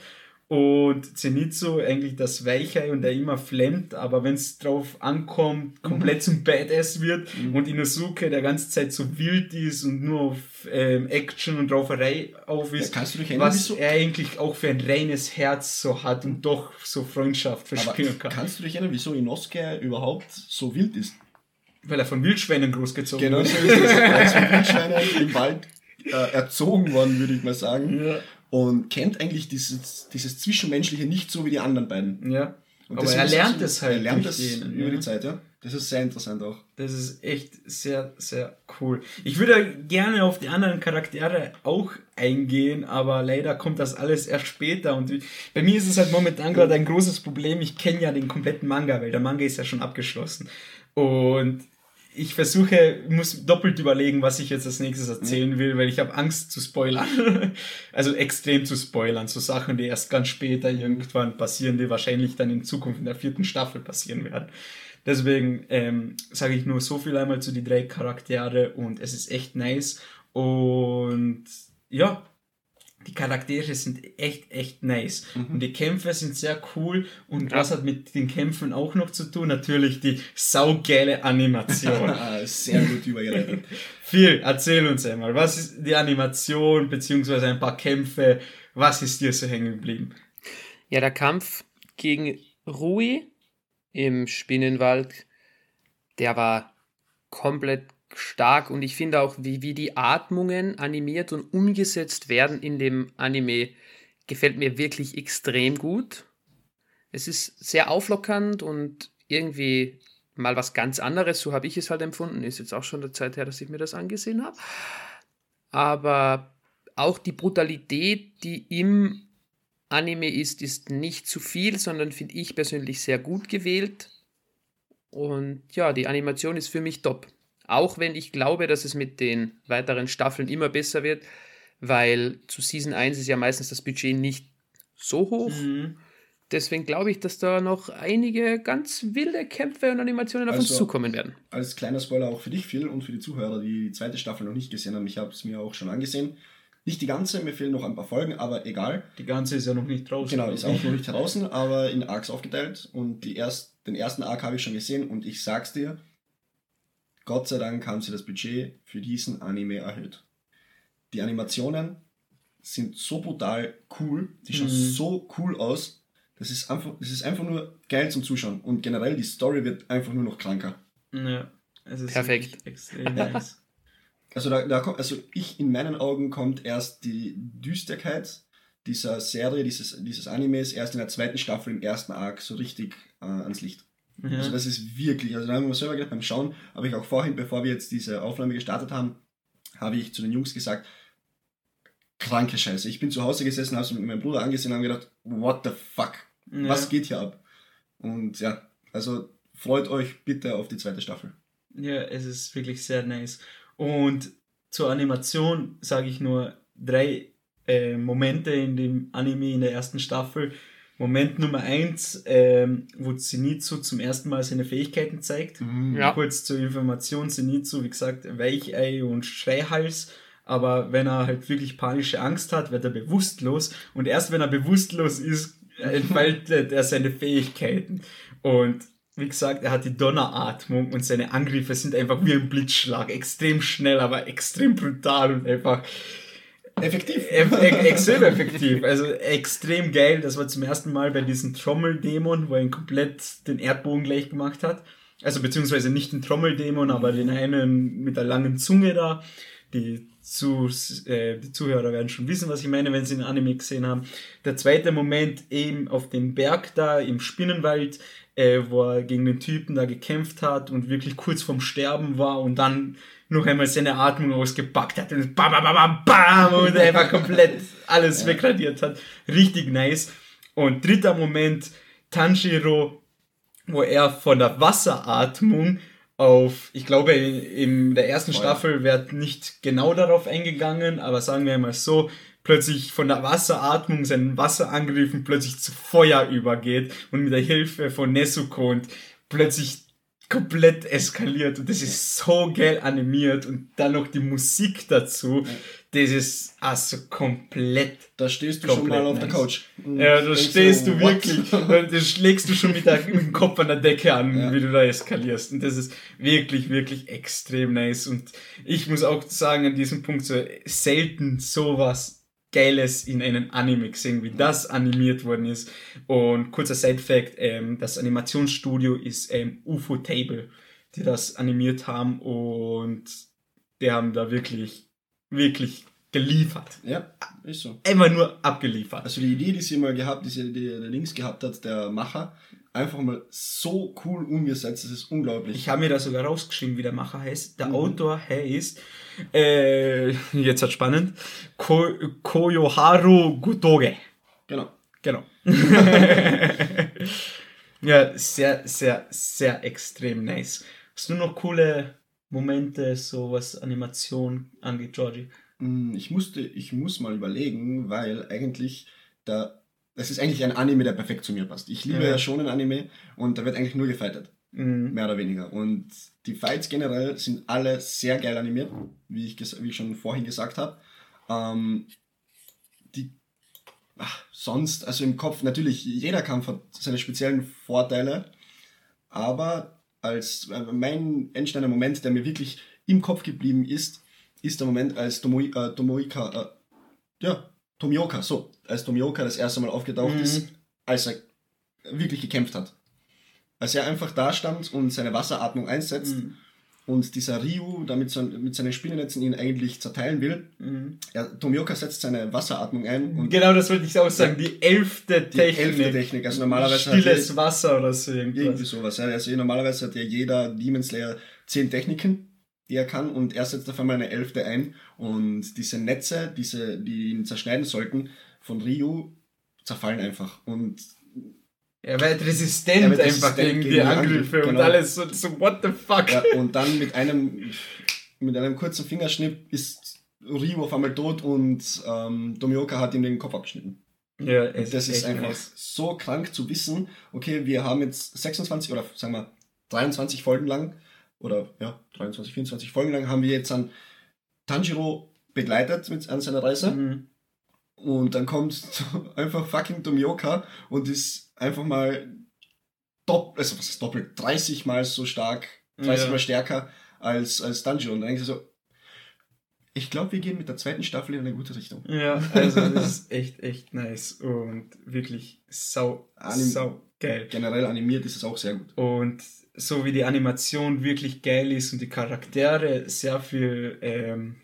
und Zenitsu eigentlich das Weiche und der immer flemmt, aber wenn es drauf ankommt, komplett mhm. zum Badass wird mhm. und Inosuke der ganze Zeit so wild ist und nur auf ähm, Action und Rauferei auf ist, ja, was so er eigentlich auch für ein reines Herz so hat und doch so Freundschaft verspüren kann. Kannst du dich erinnern, wieso Inosuke überhaupt so wild ist? Weil er von Wildschweinen großgezogen genau, wurde. Genau, so ist es. Er ist von Wildschweinen im Wald äh, erzogen worden, würde ich mal sagen. Ja und kennt eigentlich dieses, dieses Zwischenmenschliche nicht so wie die anderen beiden. Ja. Und Aber er lernt es halt. Er lernt es über ja. die Zeit, ja. Das ist sehr interessant auch. Das ist echt sehr, sehr cool. Ich würde gerne auf die anderen Charaktere auch eingehen, aber leider kommt das alles erst später. Und bei mir ist es halt momentan gerade ein großes Problem. Ich kenne ja den kompletten Manga, weil der Manga ist ja schon abgeschlossen. Und ich versuche, muss doppelt überlegen, was ich jetzt als nächstes erzählen will, weil ich habe Angst zu spoilern. also extrem zu spoilern. So Sachen, die erst ganz später irgendwann passieren, die wahrscheinlich dann in Zukunft in der vierten Staffel passieren werden. Deswegen ähm, sage ich nur so viel einmal zu die drei Charaktere und es ist echt nice. Und ja, die Charaktere sind echt, echt nice. Mhm. Und die Kämpfe sind sehr cool. Und ja. was hat mit den Kämpfen auch noch zu tun? Natürlich die saugeile Animation. sehr gut übergeleitet. Viel, erzähl uns einmal. Was ist die Animation, beziehungsweise ein paar Kämpfe? Was ist dir so hängen geblieben? Ja, der Kampf gegen Rui im Spinnenwald, der war komplett stark und ich finde auch, wie, wie die Atmungen animiert und umgesetzt werden in dem Anime, gefällt mir wirklich extrem gut. Es ist sehr auflockernd und irgendwie mal was ganz anderes, so habe ich es halt empfunden. Ist jetzt auch schon der Zeit her, dass ich mir das angesehen habe. Aber auch die Brutalität, die im Anime ist, ist nicht zu viel, sondern finde ich persönlich sehr gut gewählt. Und ja, die Animation ist für mich top. Auch wenn ich glaube, dass es mit den weiteren Staffeln immer besser wird, weil zu Season 1 ist ja meistens das Budget nicht so hoch. Mhm. Deswegen glaube ich, dass da noch einige ganz wilde Kämpfe und Animationen auf also, uns zukommen werden. Als kleiner Spoiler auch für dich, Phil, und für die Zuhörer, die die zweite Staffel noch nicht gesehen haben. Ich habe es mir auch schon angesehen. Nicht die ganze, mir fehlen noch ein paar Folgen, aber egal. Die ganze ist ja noch nicht draußen. Genau, ist auch noch nicht draußen, aber in Arcs aufgeteilt. Und die erst, den ersten Arc habe ich schon gesehen und ich sag's dir, Gott sei Dank haben sie das Budget für diesen Anime erhöht. Die Animationen sind so brutal cool, die schauen mhm. so cool aus. Das ist, einfach, das ist einfach nur geil zum Zuschauen. Und generell die Story wird einfach nur noch kranker. Ja, es ist Perfekt. extrem nice. Also, da, da kommt, also ich in meinen Augen kommt erst die Düsterkeit dieser Serie, dieses, dieses Animes, erst in der zweiten Staffel, im ersten Arc, so richtig äh, ans Licht. Ja. Also das ist wirklich, also da haben wir selber gedacht beim Schauen, habe ich auch vorhin, bevor wir jetzt diese Aufnahme gestartet haben, habe ich zu den Jungs gesagt, kranke Scheiße. Ich bin zu Hause gesessen, habe es mit meinem Bruder angesehen und habe gedacht, what the fuck? Ja. Was geht hier ab? Und ja, also freut euch bitte auf die zweite Staffel. Ja, es ist wirklich sehr nice. Und zur Animation sage ich nur drei äh, Momente in dem Anime in der ersten Staffel, Moment Nummer eins, ähm, wo Zenitsu zum ersten Mal seine Fähigkeiten zeigt. Mhm. Ja. Kurz zur Information, Zenitsu, wie gesagt, Weichei und Schreihals. Aber wenn er halt wirklich panische Angst hat, wird er bewusstlos. Und erst wenn er bewusstlos ist, entfaltet er seine Fähigkeiten. Und wie gesagt, er hat die Donneratmung und seine Angriffe sind einfach wie ein Blitzschlag. Extrem schnell, aber extrem brutal und einfach effektiv. extrem effektiv. Also extrem geil. Das war zum ersten Mal bei diesem Trommeldämon, wo er ihn komplett den Erdbogen gleich gemacht hat. Also beziehungsweise nicht den Trommeldämon, aber den einen mit der langen Zunge da. Die, zu, äh, die Zuhörer werden schon wissen, was ich meine, wenn sie den Anime gesehen haben. Der zweite Moment eben auf dem Berg da im Spinnenwald, äh, wo er gegen den Typen da gekämpft hat und wirklich kurz vorm Sterben war und dann noch einmal seine Atmung ausgepackt hat und bam, bam, bam, bam und einfach komplett alles ja. wegradiert hat. Richtig nice. Und dritter Moment, Tanjiro, wo er von der Wasseratmung auf, ich glaube, in der ersten Feuer. Staffel wird nicht genau darauf eingegangen, aber sagen wir mal so, plötzlich von der Wasseratmung seinen Wasserangriffen plötzlich zu Feuer übergeht und mit der Hilfe von Nezuko und plötzlich komplett eskaliert und das ist so geil animiert und dann noch die Musik dazu. Das ist also komplett. Da stehst du schon mal auf nice. der Couch. Ja, da stehst du wirklich. da schlägst du schon mit, der, mit, dem Kopf an der Decke an, ja. wie du da eskalierst. Und das ist wirklich, wirklich extrem nice. Und ich muss auch sagen, an diesem Punkt so selten sowas Geiles in einem Anime gesehen, wie das animiert worden ist. Und kurzer Side-Fact, ähm, das Animationsstudio ist ähm, UFO Table, die das animiert haben und die haben da wirklich, wirklich geliefert. Ja, ist so. Immer nur abgeliefert. Also die Idee, die sie mal gehabt, die, die der links gehabt hat, der Macher, einfach mal so cool umgesetzt, das ist unglaublich. Ich habe mir da sogar rausgeschrieben, wie der Macher heißt. Der mhm. Autor heißt, äh, jetzt wird spannend, Ko Koyoharu Gutoge. Genau. Genau. ja, sehr, sehr, sehr extrem nice. Hast du noch coole Momente, so was Animation angeht, Georgie? Mm, ich musste, ich muss mal überlegen, weil eigentlich da das ist eigentlich ein Anime, der perfekt zu mir passt. Ich liebe ja, ja schon ein Anime und da wird eigentlich nur gefightet. Mhm. Mehr oder weniger. Und die Fights generell sind alle sehr geil animiert, wie ich, wie ich schon vorhin gesagt habe. Ähm, die ach, sonst, also im Kopf, natürlich, jeder Kampf hat seine speziellen Vorteile, aber als äh, mein entscheidender Moment, der mir wirklich im Kopf geblieben ist, ist der Moment, als Tomoe, äh, Tomoika, äh, ja, Tomioka, so, als Tomioka das erste Mal aufgetaucht mhm. ist, als er wirklich gekämpft hat. Als er einfach da stand und seine Wasseratmung einsetzt mhm. und dieser Ryu damit so, mit seinen Spinnennetzen ihn eigentlich zerteilen will. Mhm. Er, Tomioka setzt seine Wasseratmung ein. Und genau, das wollte ich auch sagen. Die elfte Technik. Die elfte Technik. Also normalerweise Stilles Wasser oder so irgendwas. Irgendwie sowas. Ja. Also normalerweise hat ja jeder Demon Slayer zehn Techniken die er kann und er setzt auf einmal eine Elfte ein und diese Netze, diese, die ihn zerschneiden sollten, von Ryu zerfallen einfach und er wird resistent, er wird einfach resistent gegen, die Angriffe genau. und alles so, so what the fuck. Ja, und dann mit einem, mit einem kurzen Fingerschnipp ist Ryu auf einmal tot und ähm, Domioka hat ihm den Kopf abgeschnitten. Ja, es das ist, einfach nice. so krank zu wissen, okay, wir haben jetzt 26 oder sagen wir 23 Folgen lang oder ja, 23, 24 Folgen lang haben wir jetzt an Tanjiro begleitet mit, an seiner Reise. Mhm. Und dann kommt einfach fucking Tomioka und ist einfach mal doppelt, also was ist doppelt, 30 mal so stark, 30 ja. mal stärker als, als Tanjiro. Und eigentlich so, ich glaube, wir gehen mit der zweiten Staffel in eine gute Richtung. Ja, also das ist echt, echt nice und wirklich sau, Anim sau geil. Generell animiert ist es auch sehr gut. Und so wie die Animation wirklich geil ist und die Charaktere sehr viel ähm,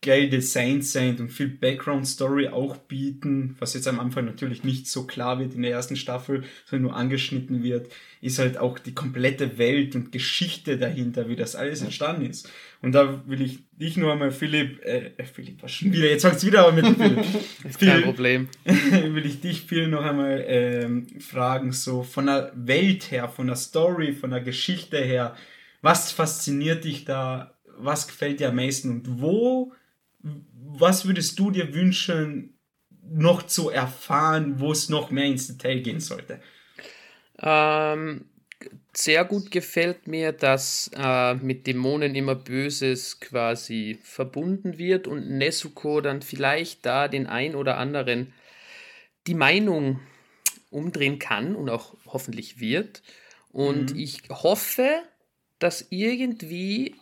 geil designt sind und viel Background Story auch bieten, was jetzt am Anfang natürlich nicht so klar wird in der ersten Staffel, sondern nur angeschnitten wird, ist halt auch die komplette Welt und Geschichte dahinter, wie das alles entstanden ist. Und da will ich dich nur einmal, Philipp, äh, äh Philipp, was schon wieder, jetzt fangst wieder aber mit Philipp. ist kein Problem. will ich dich viel noch einmal ähm, fragen, so von der Welt her, von der Story, von der Geschichte her, was fasziniert dich da was gefällt dir am meisten und wo, was würdest du dir wünschen, noch zu erfahren, wo es noch mehr ins Detail gehen sollte? Ähm, sehr gut gefällt mir, dass äh, mit Dämonen immer Böses quasi verbunden wird und Nezuko dann vielleicht da den ein oder anderen die Meinung umdrehen kann und auch hoffentlich wird. Und mhm. ich hoffe, dass irgendwie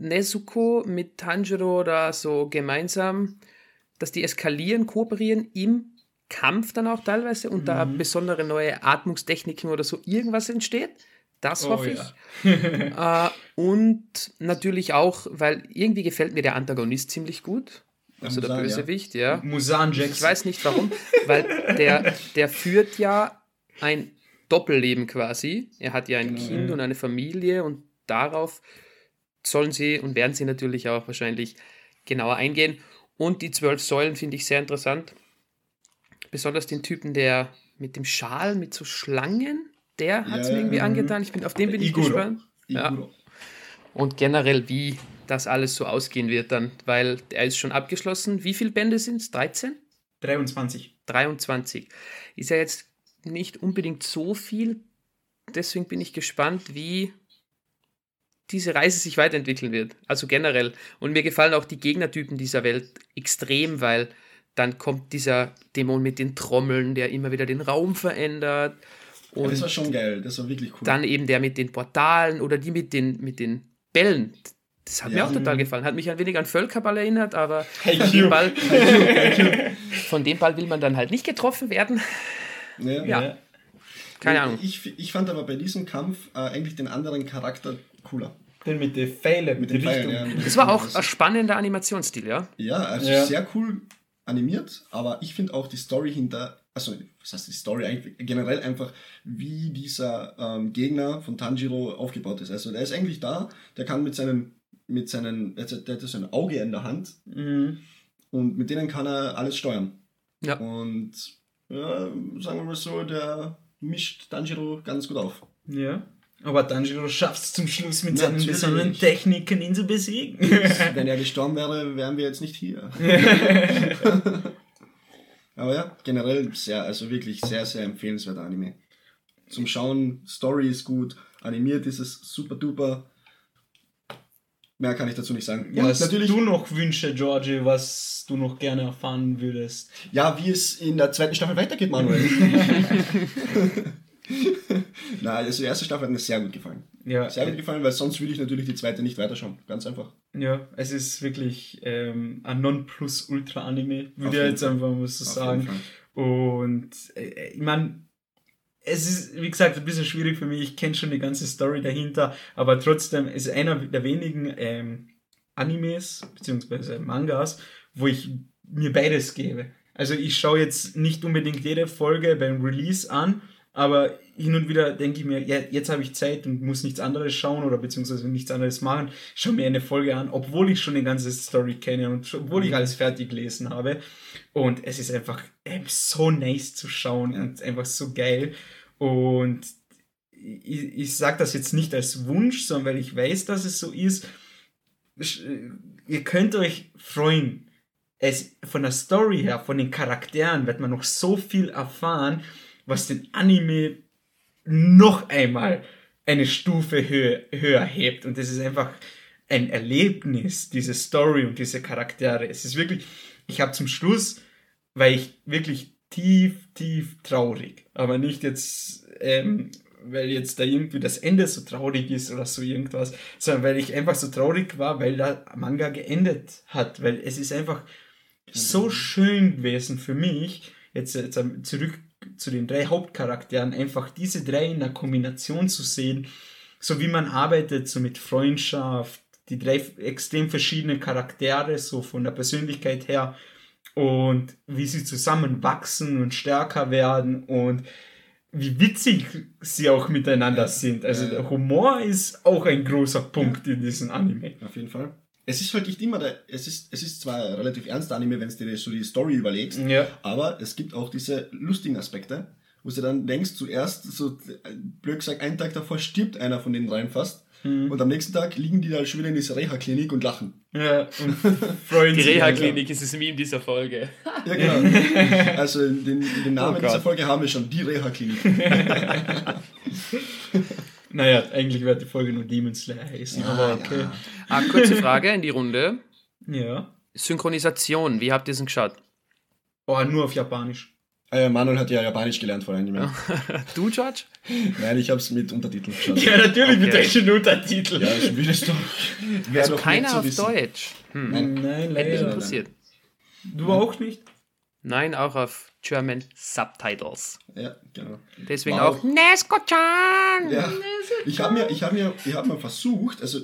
Nezuko mit Tanjiro da so gemeinsam, dass die eskalieren, kooperieren im Kampf dann auch teilweise und mhm. da besondere neue Atmungstechniken oder so irgendwas entsteht. Das oh, hoffe ich. Ja. äh, und natürlich auch, weil irgendwie gefällt mir der Antagonist ziemlich gut. Also Musan, der Bösewicht, ja. ja. Musan Jackson. Ich weiß nicht warum, weil der, der führt ja ein Doppelleben quasi. Er hat ja ein genau, Kind und eine Familie und darauf sollen sie und werden sie natürlich auch wahrscheinlich genauer eingehen. Und die zwölf Säulen finde ich sehr interessant. Besonders den Typen, der mit dem Schal, mit so Schlangen, der hat es ja, mir irgendwie angetan. Ich bin, auf den bin Iguro. ich gespannt. Ja. Und generell, wie das alles so ausgehen wird dann, weil er ist schon abgeschlossen. Wie viele Bände sind es? 13? 23. 23. Ist ja jetzt nicht unbedingt so viel. Deswegen bin ich gespannt, wie diese Reise sich weiterentwickeln wird. Also generell. Und mir gefallen auch die Gegnertypen dieser Welt extrem, weil dann kommt dieser Dämon mit den Trommeln, der immer wieder den Raum verändert. Und ja, das war schon geil, das war wirklich cool. Dann eben der mit den Portalen oder die mit den, mit den Bällen. Das hat ja. mir auch total gefallen. Hat mich ein wenig an Völkerball erinnert, aber hey, von, dem Ball, von dem Ball will man dann halt nicht getroffen werden. Ja. ja. Keine Ahnung. Ich, ich fand aber bei diesem Kampf äh, eigentlich den anderen Charakter cooler. Den mit den Pfeilen, mit den Pfeilen, ja, Das war auch ein spannender Animationsstil, ja? Ja, also ja. sehr cool animiert, aber ich finde auch die Story hinter, also was heißt die Story eigentlich, generell einfach, wie dieser ähm, Gegner von Tanjiro aufgebaut ist. Also der ist eigentlich da, der kann mit seinen, mit seinen, der hat so ein Auge in der Hand mhm. und mit denen kann er alles steuern. Ja. Und ja, sagen wir mal so, der mischt Tanjiro ganz gut auf. Ja. Aber Tanjiro schafft es zum Schluss mit seinen besonderen Techniken, ihn zu besiegen. Wenn er gestorben wäre, wären wir jetzt nicht hier. Aber ja, generell sehr, also wirklich sehr, sehr empfehlenswerter Anime. Zum Schauen, Story ist gut, animiert ist es super duper. Mehr kann ich dazu nicht sagen. Ja, was natürlich, du noch Wünsche, Georgie, was du noch gerne erfahren würdest? Ja, wie es in der zweiten Staffel weitergeht, Manuel. Nein, also die erste Staffel hat mir sehr gut gefallen. Ja. Sehr gut gefallen, weil sonst würde ich natürlich die zweite nicht weiterschauen. Ganz einfach. Ja, es ist wirklich ähm, ein Non-Plus-Ultra-Anime, würde ich jetzt einfach mal so sagen. Und äh, ich meine, es ist, wie gesagt, ein bisschen schwierig für mich. Ich kenne schon die ganze Story dahinter, aber trotzdem ist einer der wenigen ähm, Animes bzw. Mangas, wo ich mir beides gebe. Also ich schaue jetzt nicht unbedingt jede Folge beim Release an, aber hin und wieder denke ich mir, ja, jetzt habe ich Zeit und muss nichts anderes schauen oder beziehungsweise nichts anderes machen. Ich schaue mir eine Folge an, obwohl ich schon die ganze Story kenne und obwohl ich alles fertig gelesen habe. Und es ist einfach ähm, so nice zu schauen und einfach so geil. Und ich, ich sage das jetzt nicht als Wunsch, sondern weil ich weiß, dass es so ist. Äh, ihr könnt euch freuen. Es, von der Story her, von den Charakteren wird man noch so viel erfahren was den Anime noch einmal eine Stufe höher, höher hebt. Und das ist einfach ein Erlebnis, diese Story und diese Charaktere. Es ist wirklich, ich habe zum Schluss, weil ich wirklich tief, tief traurig, aber nicht jetzt, ähm, weil jetzt da irgendwie das Ende so traurig ist oder so irgendwas, sondern weil ich einfach so traurig war, weil der Manga geendet hat, weil es ist einfach so schön gewesen für mich, jetzt, jetzt zurück zu den drei Hauptcharakteren, einfach diese drei in der Kombination zu sehen, so wie man arbeitet, so mit Freundschaft, die drei extrem verschiedenen Charaktere, so von der Persönlichkeit her und wie sie zusammen wachsen und stärker werden und wie witzig sie auch miteinander sind. Also der Humor ist auch ein großer Punkt in diesem Anime. Auf jeden Fall es ist halt nicht immer der, es ist, es ist zwar relativ ernster Anime, wenn du dir so die Story überlegst, aber es gibt auch diese lustigen Aspekte, wo du dann denkst, zuerst, so blöd gesagt, einen Tag davor stirbt einer von den dreien fast. Mhm. Und am nächsten Tag liegen die da schon wieder in dieser Reha-Klinik und lachen. Ja, und freuen Die Reha-Klinik ist es Meme dieser Folge. Ja, genau. Also den, den Namen oh dieser Folge haben wir schon, die Reha-Klinik. Naja, eigentlich wird die Folge nur Demon Slayer heißen, ja, aber okay. Ja. Ah, kurze Frage in die Runde. Ja. Synchronisation, wie habt ihr es denn geschaut? Oh, nur auf Japanisch. Äh, Manuel hat ja Japanisch gelernt vor allem. du, George? Nein, ich habe es mit Untertiteln geschaut. Ja, natürlich okay. mit deutschen Untertiteln. Ja, ich will es doch. Also keiner auf wissen. Deutsch. Hm. Nein, nein, leider. Hätte mich interessiert. Du hm. auch nicht? Nein, auch auf German Subtitles. Ja, genau. Deswegen wow. auch Nesko-chan! Ja. Ich habe mir, hab mir, hab mir versucht, also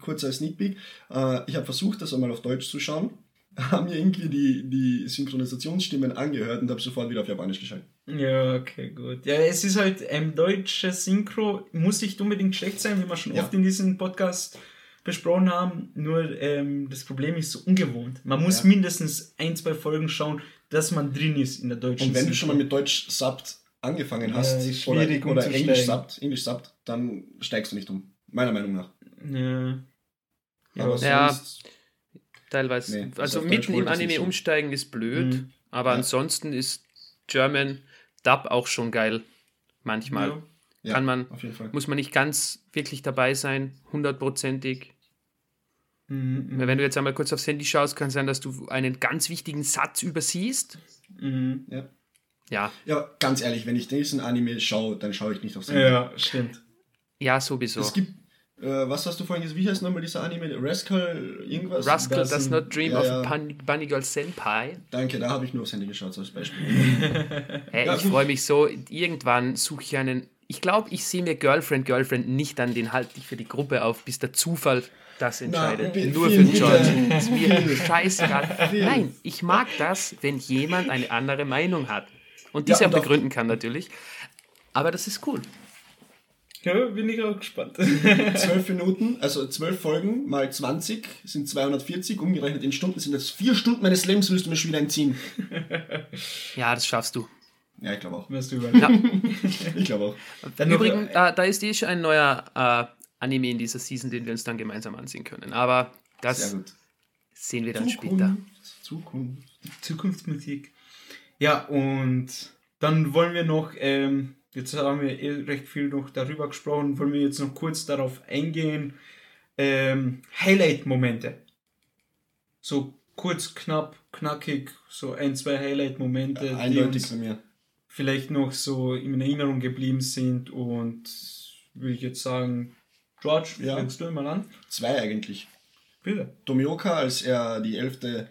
kurzer Sneak Peek, äh, ich habe versucht, das einmal auf Deutsch zu schauen haben mir irgendwie die, die Synchronisationsstimmen angehört und habe sofort wieder auf Japanisch geschaltet. Ja, okay, gut. Ja, es ist halt ein deutscher Synchro, muss nicht unbedingt schlecht sein, wie wir schon ja. oft in diesem Podcast besprochen haben. Nur ähm, das Problem ist so ungewohnt. Man muss ja. mindestens ein, zwei Folgen schauen, dass man drin ist in der deutschen Und wenn Synchro. du schon mal mit Deutsch subbed angefangen hast ja, oder, oder Englisch subbed, Englisch subbed, dann steigst du nicht um. Meiner Meinung nach. Ja. Aber ja. sonst teilweise. Nee, also mitten im Anime umsteigen ist blöd, mhm. aber ja. ansonsten ist German Dub auch schon geil. Manchmal. Ja. Kann man, muss man nicht ganz wirklich dabei sein, hundertprozentig. Mhm, mhm, Wenn du jetzt einmal kurz aufs Handy schaust, kann es sein, dass du einen ganz wichtigen Satz übersiehst. Mhm. Ja. ja. Ja, ganz ehrlich, wenn ich diesen Anime schaue, dann schaue ich nicht aufs Handy. Ja, stimmt. Ja, sowieso. Es gibt, was hast du vorhin gesagt? Wie heißt nochmal dieser Anime? Rascal irgendwas? Rascal das does not dream ja, ja. of Bunny Girl Senpai. Danke, da habe ich nur aufs Handy geschaut als Beispiel. hey, ja, ich freue mich so, irgendwann suche ich einen. Ich glaube, ich sehe mir Girlfriend, Girlfriend nicht an, den halte ich für die Gruppe auf, bis der Zufall das entscheidet. Na, Nur für George. Das ist mir scheißegal. Nein, ich mag das, wenn jemand eine andere Meinung hat. Und diese ja, auch begründen kann natürlich. Aber das ist cool. Ja, bin ich auch gespannt. Zwölf Minuten, also zwölf Folgen mal 20 sind 240, umgerechnet in Stunden sind das vier Stunden meines Lebens, willst du mir schon wieder entziehen. Ja, das schaffst du. Ja, ich glaube auch. Wirst du ja. ich glaube auch. Dann Übrigens, äh, da ist eh schon ein neuer äh, Anime in dieser Season, den wir uns dann gemeinsam ansehen können. Aber das sehen wir dann Zukunft, später. Zukunft. Zukunftsmusik. Ja, und dann wollen wir noch ähm, Jetzt haben wir eh recht viel noch darüber gesprochen, wollen wir jetzt noch kurz darauf eingehen. Ähm, Highlight-Momente. So kurz, knapp, knackig, so ein, zwei Highlight-Momente, ja, die uns vielleicht noch so in Erinnerung geblieben sind und würde ich jetzt sagen, George, ja. fängst du mal an? Zwei eigentlich. Bitte. Tomioka, als er die elfte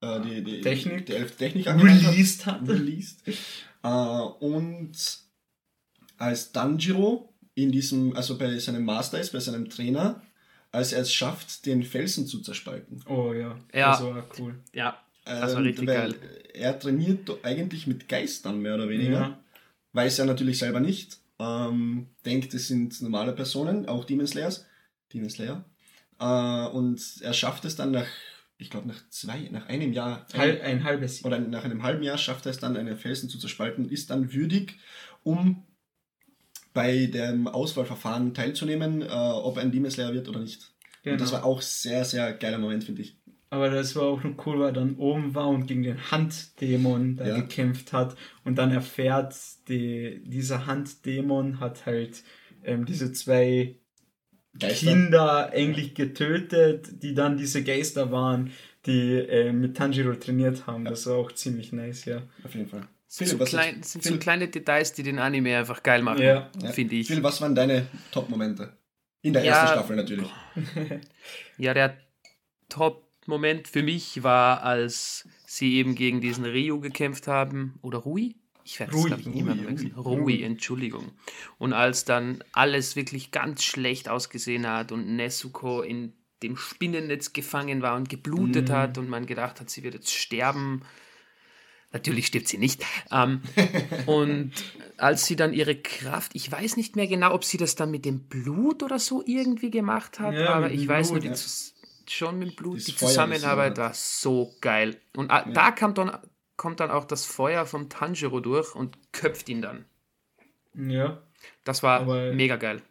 äh, die, die, Technik, die elfte Technik released hat. hat. Released. Äh, und als Danjiro in diesem, also bei seinem Master ist, bei seinem Trainer, als er es schafft, den Felsen zu zerspalten. Oh ja, ja. das war cool. Ja, das war richtig geil. Er trainiert eigentlich mit Geistern mehr oder weniger. Ja. Weiß er natürlich selber nicht. Ähm, denkt, es sind normale Personen, auch Demon Slayers. Demon Slayer. Äh, und er schafft es dann nach, ich glaube, nach zwei, nach einem Jahr. Halb, ein halbes Jahr. Oder nach einem halben Jahr schafft er es dann, einen Felsen zu zerspalten, ist dann würdig, um bei dem Auswahlverfahren teilzunehmen, äh, ob er ein Demon Slayer wird oder nicht. Genau. Und das war auch sehr, sehr geiler Moment, finde ich. Aber das war auch noch cool, weil er dann oben war und gegen den Handdämon da ja. gekämpft hat und dann erfährt, die, dieser Handdämon hat halt ähm, diese zwei Geister. Kinder eigentlich getötet, die dann diese Geister waren, die äh, mit Tanjiro trainiert haben. Ja. Das war auch ziemlich nice, ja. Auf jeden Fall. Sind, so, klein, sind so kleine Details, die den Anime einfach geil machen, ja. finde ich. Phil, was waren deine Top-Momente? In der ja, ersten Staffel natürlich. ja, der Top-Moment für mich war, als sie eben gegen diesen Ryu gekämpft haben. Oder Rui? Ich werde es, glaube ich, immer wechseln. Rui, Entschuldigung. Und als dann alles wirklich ganz schlecht ausgesehen hat und Nezuko in dem Spinnennetz gefangen war und geblutet mhm. hat und man gedacht hat, sie wird jetzt sterben Natürlich stirbt sie nicht. Ähm, und als sie dann ihre Kraft, ich weiß nicht mehr genau, ob sie das dann mit dem Blut oder so irgendwie gemacht hat, ja, aber ich Blut, weiß nur, die, ja. schon mit Blut, das die Zusammenarbeit war so geil. Und ja. da kam dann, kommt dann auch das Feuer vom Tanjiro durch und köpft ihn dann. Ja. Das war aber mega geil.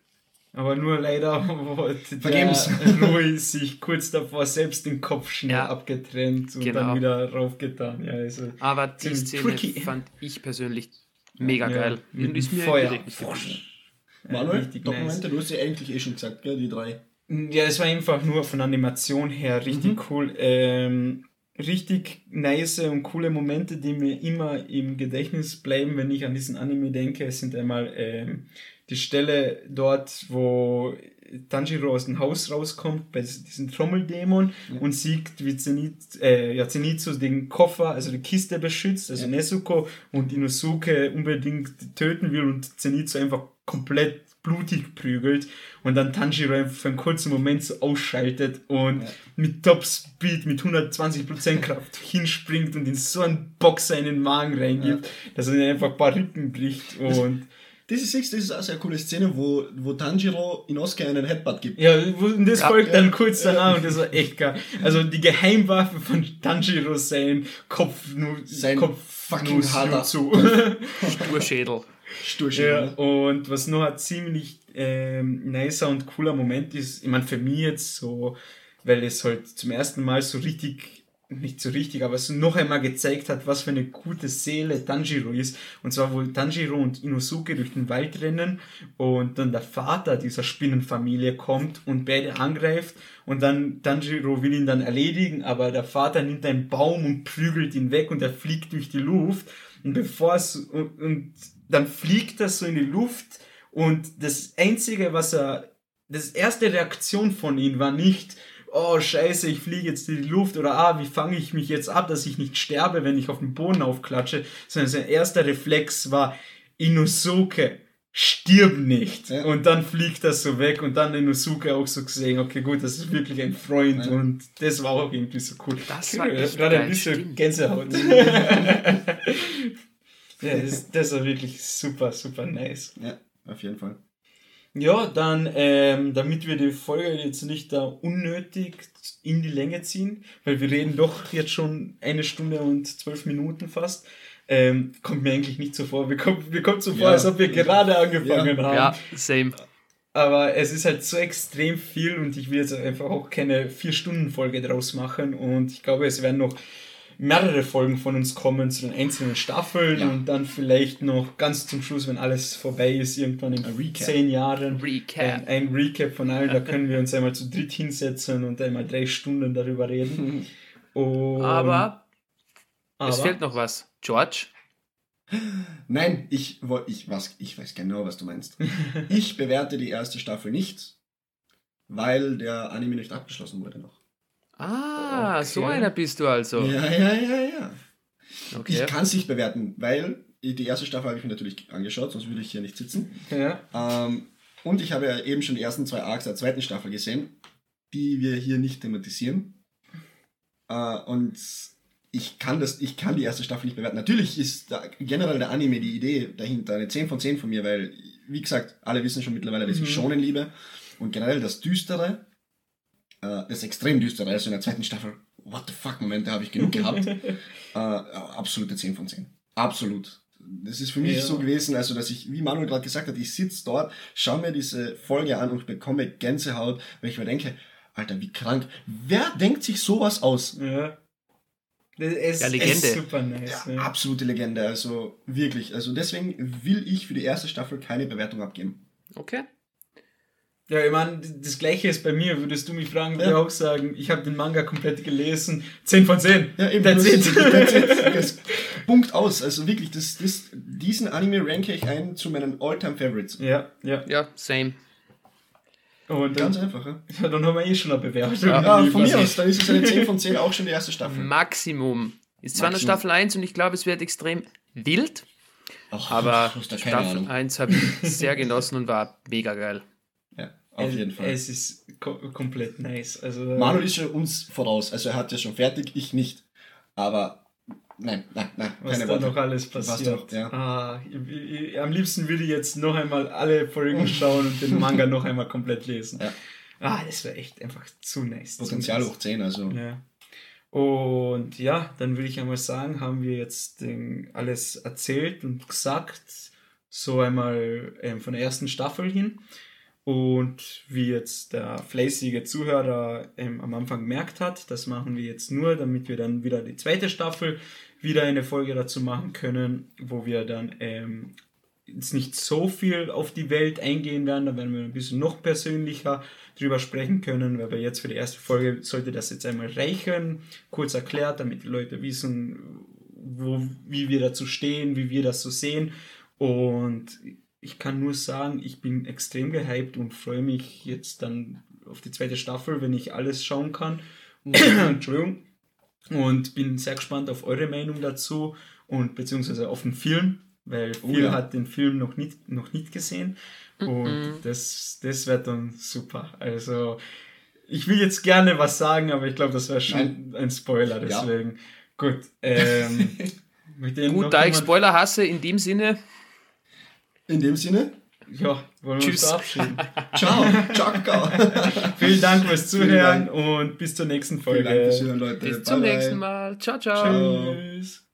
Aber nur leider wollte der Louis sich kurz davor selbst den Kopf schnell ja, abgetrennt und genau. dann wieder raufgetan. Ja, also Aber die Szene tricky. fand ich persönlich mega ja, geil. Mit ist mir Feuer. Manuel, Dokumente, nice. du hast ja eigentlich eh schon gesagt, gell, die drei. Ja, es war einfach nur von Animation her richtig mhm. cool. Ähm, richtig nice und coole Momente, die mir immer im Gedächtnis bleiben, wenn ich an diesen Anime denke. Es sind einmal ähm, die Stelle dort, wo Tanjiro aus dem Haus rauskommt bei diesem Trommeldämon ja. und sieht, wie Zenitsu, äh, ja, Zenitsu den Koffer, also die Kiste beschützt, also ja. Nezuko und Inosuke unbedingt töten will und Zenitsu einfach komplett blutig prügelt und dann Tanjiro einfach für einen kurzen Moment so ausschaltet und ja. mit Top Speed, mit 120% Kraft hinspringt und in so einen Boxer in den Magen reingibt, ja. dass er einfach ein paar Rippen bricht und das ist, das ist auch eine sehr coole Szene, wo, wo Tanjiro Inosuke einen Headbutt gibt. Ja, und das ja, folgt ja, dann kurz danach und das war echt geil. Also die Geheimwaffe von Tanjiro sein Kopf, nur, sein Kopf fucking harter zu. Sturschädel. Sturschädel. Ja, und was noch ein ziemlich ähm, nicer und cooler Moment ist, ich meine für mich jetzt so, weil es halt zum ersten Mal so richtig nicht so richtig, aber es noch einmal gezeigt hat, was für eine gute Seele Tanjiro ist. Und zwar, wo Tanjiro und Inosuke durch den Wald rennen und dann der Vater dieser Spinnenfamilie kommt und beide angreift und dann Tanjiro will ihn dann erledigen, aber der Vater nimmt einen Baum und prügelt ihn weg und er fliegt durch die Luft und bevor es, und, und dann fliegt er so in die Luft und das einzige, was er, das erste Reaktion von ihm war nicht, oh scheiße, ich fliege jetzt in die Luft oder ah, wie fange ich mich jetzt ab, dass ich nicht sterbe, wenn ich auf den Boden aufklatsche, sondern sein erster Reflex war, Inosuke, stirb nicht. Ja. Und dann fliegt das so weg und dann Inosuke auch so gesehen, okay, gut, das ist wirklich ein Freund ja. und das war auch irgendwie so cool. Das war echt Gerade ein bisschen stimmt. Gänsehaut. ja, das, das war wirklich super, super nice. Ja, auf jeden Fall. Ja, dann, ähm, damit wir die Folge jetzt nicht da unnötig in die Länge ziehen, weil wir reden doch jetzt schon eine Stunde und zwölf Minuten fast, ähm, kommt mir eigentlich nicht so vor. Mir kommt, mir kommt so vor, ja. als ob wir gerade angefangen ja. haben. Ja, same. Aber es ist halt so extrem viel und ich will jetzt einfach auch keine Vier-Stunden-Folge draus machen und ich glaube, es werden noch mehrere Folgen von uns kommen zu den einzelnen Staffeln ja. und dann vielleicht noch ganz zum Schluss, wenn alles vorbei ist, irgendwann in zehn Jahren Recap. Ein, ein, Recap von allen. Da können wir uns einmal zu dritt hinsetzen und einmal drei Stunden darüber reden. Und, aber, aber es fehlt noch was. George? Nein, ich, ich, was, ich weiß genau, was du meinst. Ich bewerte die erste Staffel nicht, weil der Anime nicht abgeschlossen wurde noch. Ah, okay. so einer bist du also. Ja, ja, ja, ja. Okay. Ich kann es nicht bewerten, weil die erste Staffel habe ich mir natürlich angeschaut, sonst würde ich hier nicht sitzen. Ja. Ähm, und ich habe ja eben schon die ersten zwei Arcs der zweiten Staffel gesehen, die wir hier nicht thematisieren. Äh, und ich kann, das, ich kann die erste Staffel nicht bewerten. Natürlich ist generell der Anime die Idee dahinter eine 10 von 10 von mir, weil, wie gesagt, alle wissen schon mittlerweile, dass ich mhm. Shonen liebe. Und generell das Düstere äh, das extrem düstere. Also in der zweiten Staffel, what the fuck, Momente habe ich genug gehabt. äh, absolute 10 von 10. Absolut. Das ist für mich ja. so gewesen, also dass ich, wie Manuel gerade gesagt hat, ich sitze dort, schaue mir diese Folge an und bekomme Gänsehaut, weil ich mir denke, Alter, wie krank. Wer denkt sich sowas aus? Ja. Es, ja, Legende. Ist super nice. Ja, ja. Absolute Legende. Also wirklich. Also deswegen will ich für die erste Staffel keine Bewertung abgeben. Okay. Ja, ich meine, das gleiche ist bei mir. Würdest du mich fragen, würde ja. ich auch sagen, ich habe den Manga komplett gelesen. 10 von 10. Ja, eben. That's it. That's it. Das Punkt aus. Also wirklich, das, das, diesen Anime ranke ich ein zu meinen All-Time Favorites. Ja, ja. Ja, same. Und Ganz einfach, ja. ja. Dann haben wir eh schon eine Bewertung. Ja, ja von mir aus, dann ist es eine 10 von 10 auch schon die erste Staffel. Maximum. Ist zwar eine Staffel 1 und ich glaube, es wird extrem wild. Ach, aber Staffel 1 habe ich sehr genossen und war mega geil. Auf jeden Fall. Es ist ko komplett nice. Also, Manuel ist schon uns voraus. Also er hat ja schon fertig, ich nicht. Aber nein, nein, nein. Was da noch alles passiert. Doch, ja. ah, ich, ich, am liebsten würde ich jetzt noch einmal alle Folgen schauen und den Manga noch einmal komplett lesen. Ja. Ah, das wäre echt einfach zu nice. Potenzial zu hoch 10, also. Ja. Und ja, dann würde ich einmal sagen, haben wir jetzt den, alles erzählt und gesagt, so einmal ähm, von der ersten Staffel hin. Und wie jetzt der fleißige Zuhörer ähm, am Anfang gemerkt hat, das machen wir jetzt nur, damit wir dann wieder die zweite Staffel wieder eine Folge dazu machen können, wo wir dann ähm, jetzt nicht so viel auf die Welt eingehen werden, da werden wir ein bisschen noch persönlicher drüber sprechen können, weil wir jetzt für die erste Folge sollte das jetzt einmal reichen, kurz erklärt, damit die Leute wissen, wo, wie wir dazu stehen, wie wir das so sehen. Und ich kann nur sagen, ich bin extrem gehypt und freue mich jetzt dann auf die zweite Staffel, wenn ich alles schauen kann. Entschuldigung. Und bin sehr gespannt auf eure Meinung dazu und beziehungsweise auf den Film, weil oh, Phil ja. hat den Film noch nicht, noch nicht gesehen. Und mm -mm. das, das wird dann super. Also, ich will jetzt gerne was sagen, aber ich glaube, das wäre schon Nein. ein Spoiler, deswegen. Ja. Gut. Ähm, Gut, da ich Spoiler hasse, in dem Sinne. In dem Sinne? Ja, wollen wir Tschüss. uns verabschieden. Ciao. Ciao. Vielen Dank fürs Zuhören und bis zur nächsten Folge. Vielen Dank fürs Zuhören, Leute. Bis bye zum bye. nächsten Mal. Ciao, ciao. Tschüss.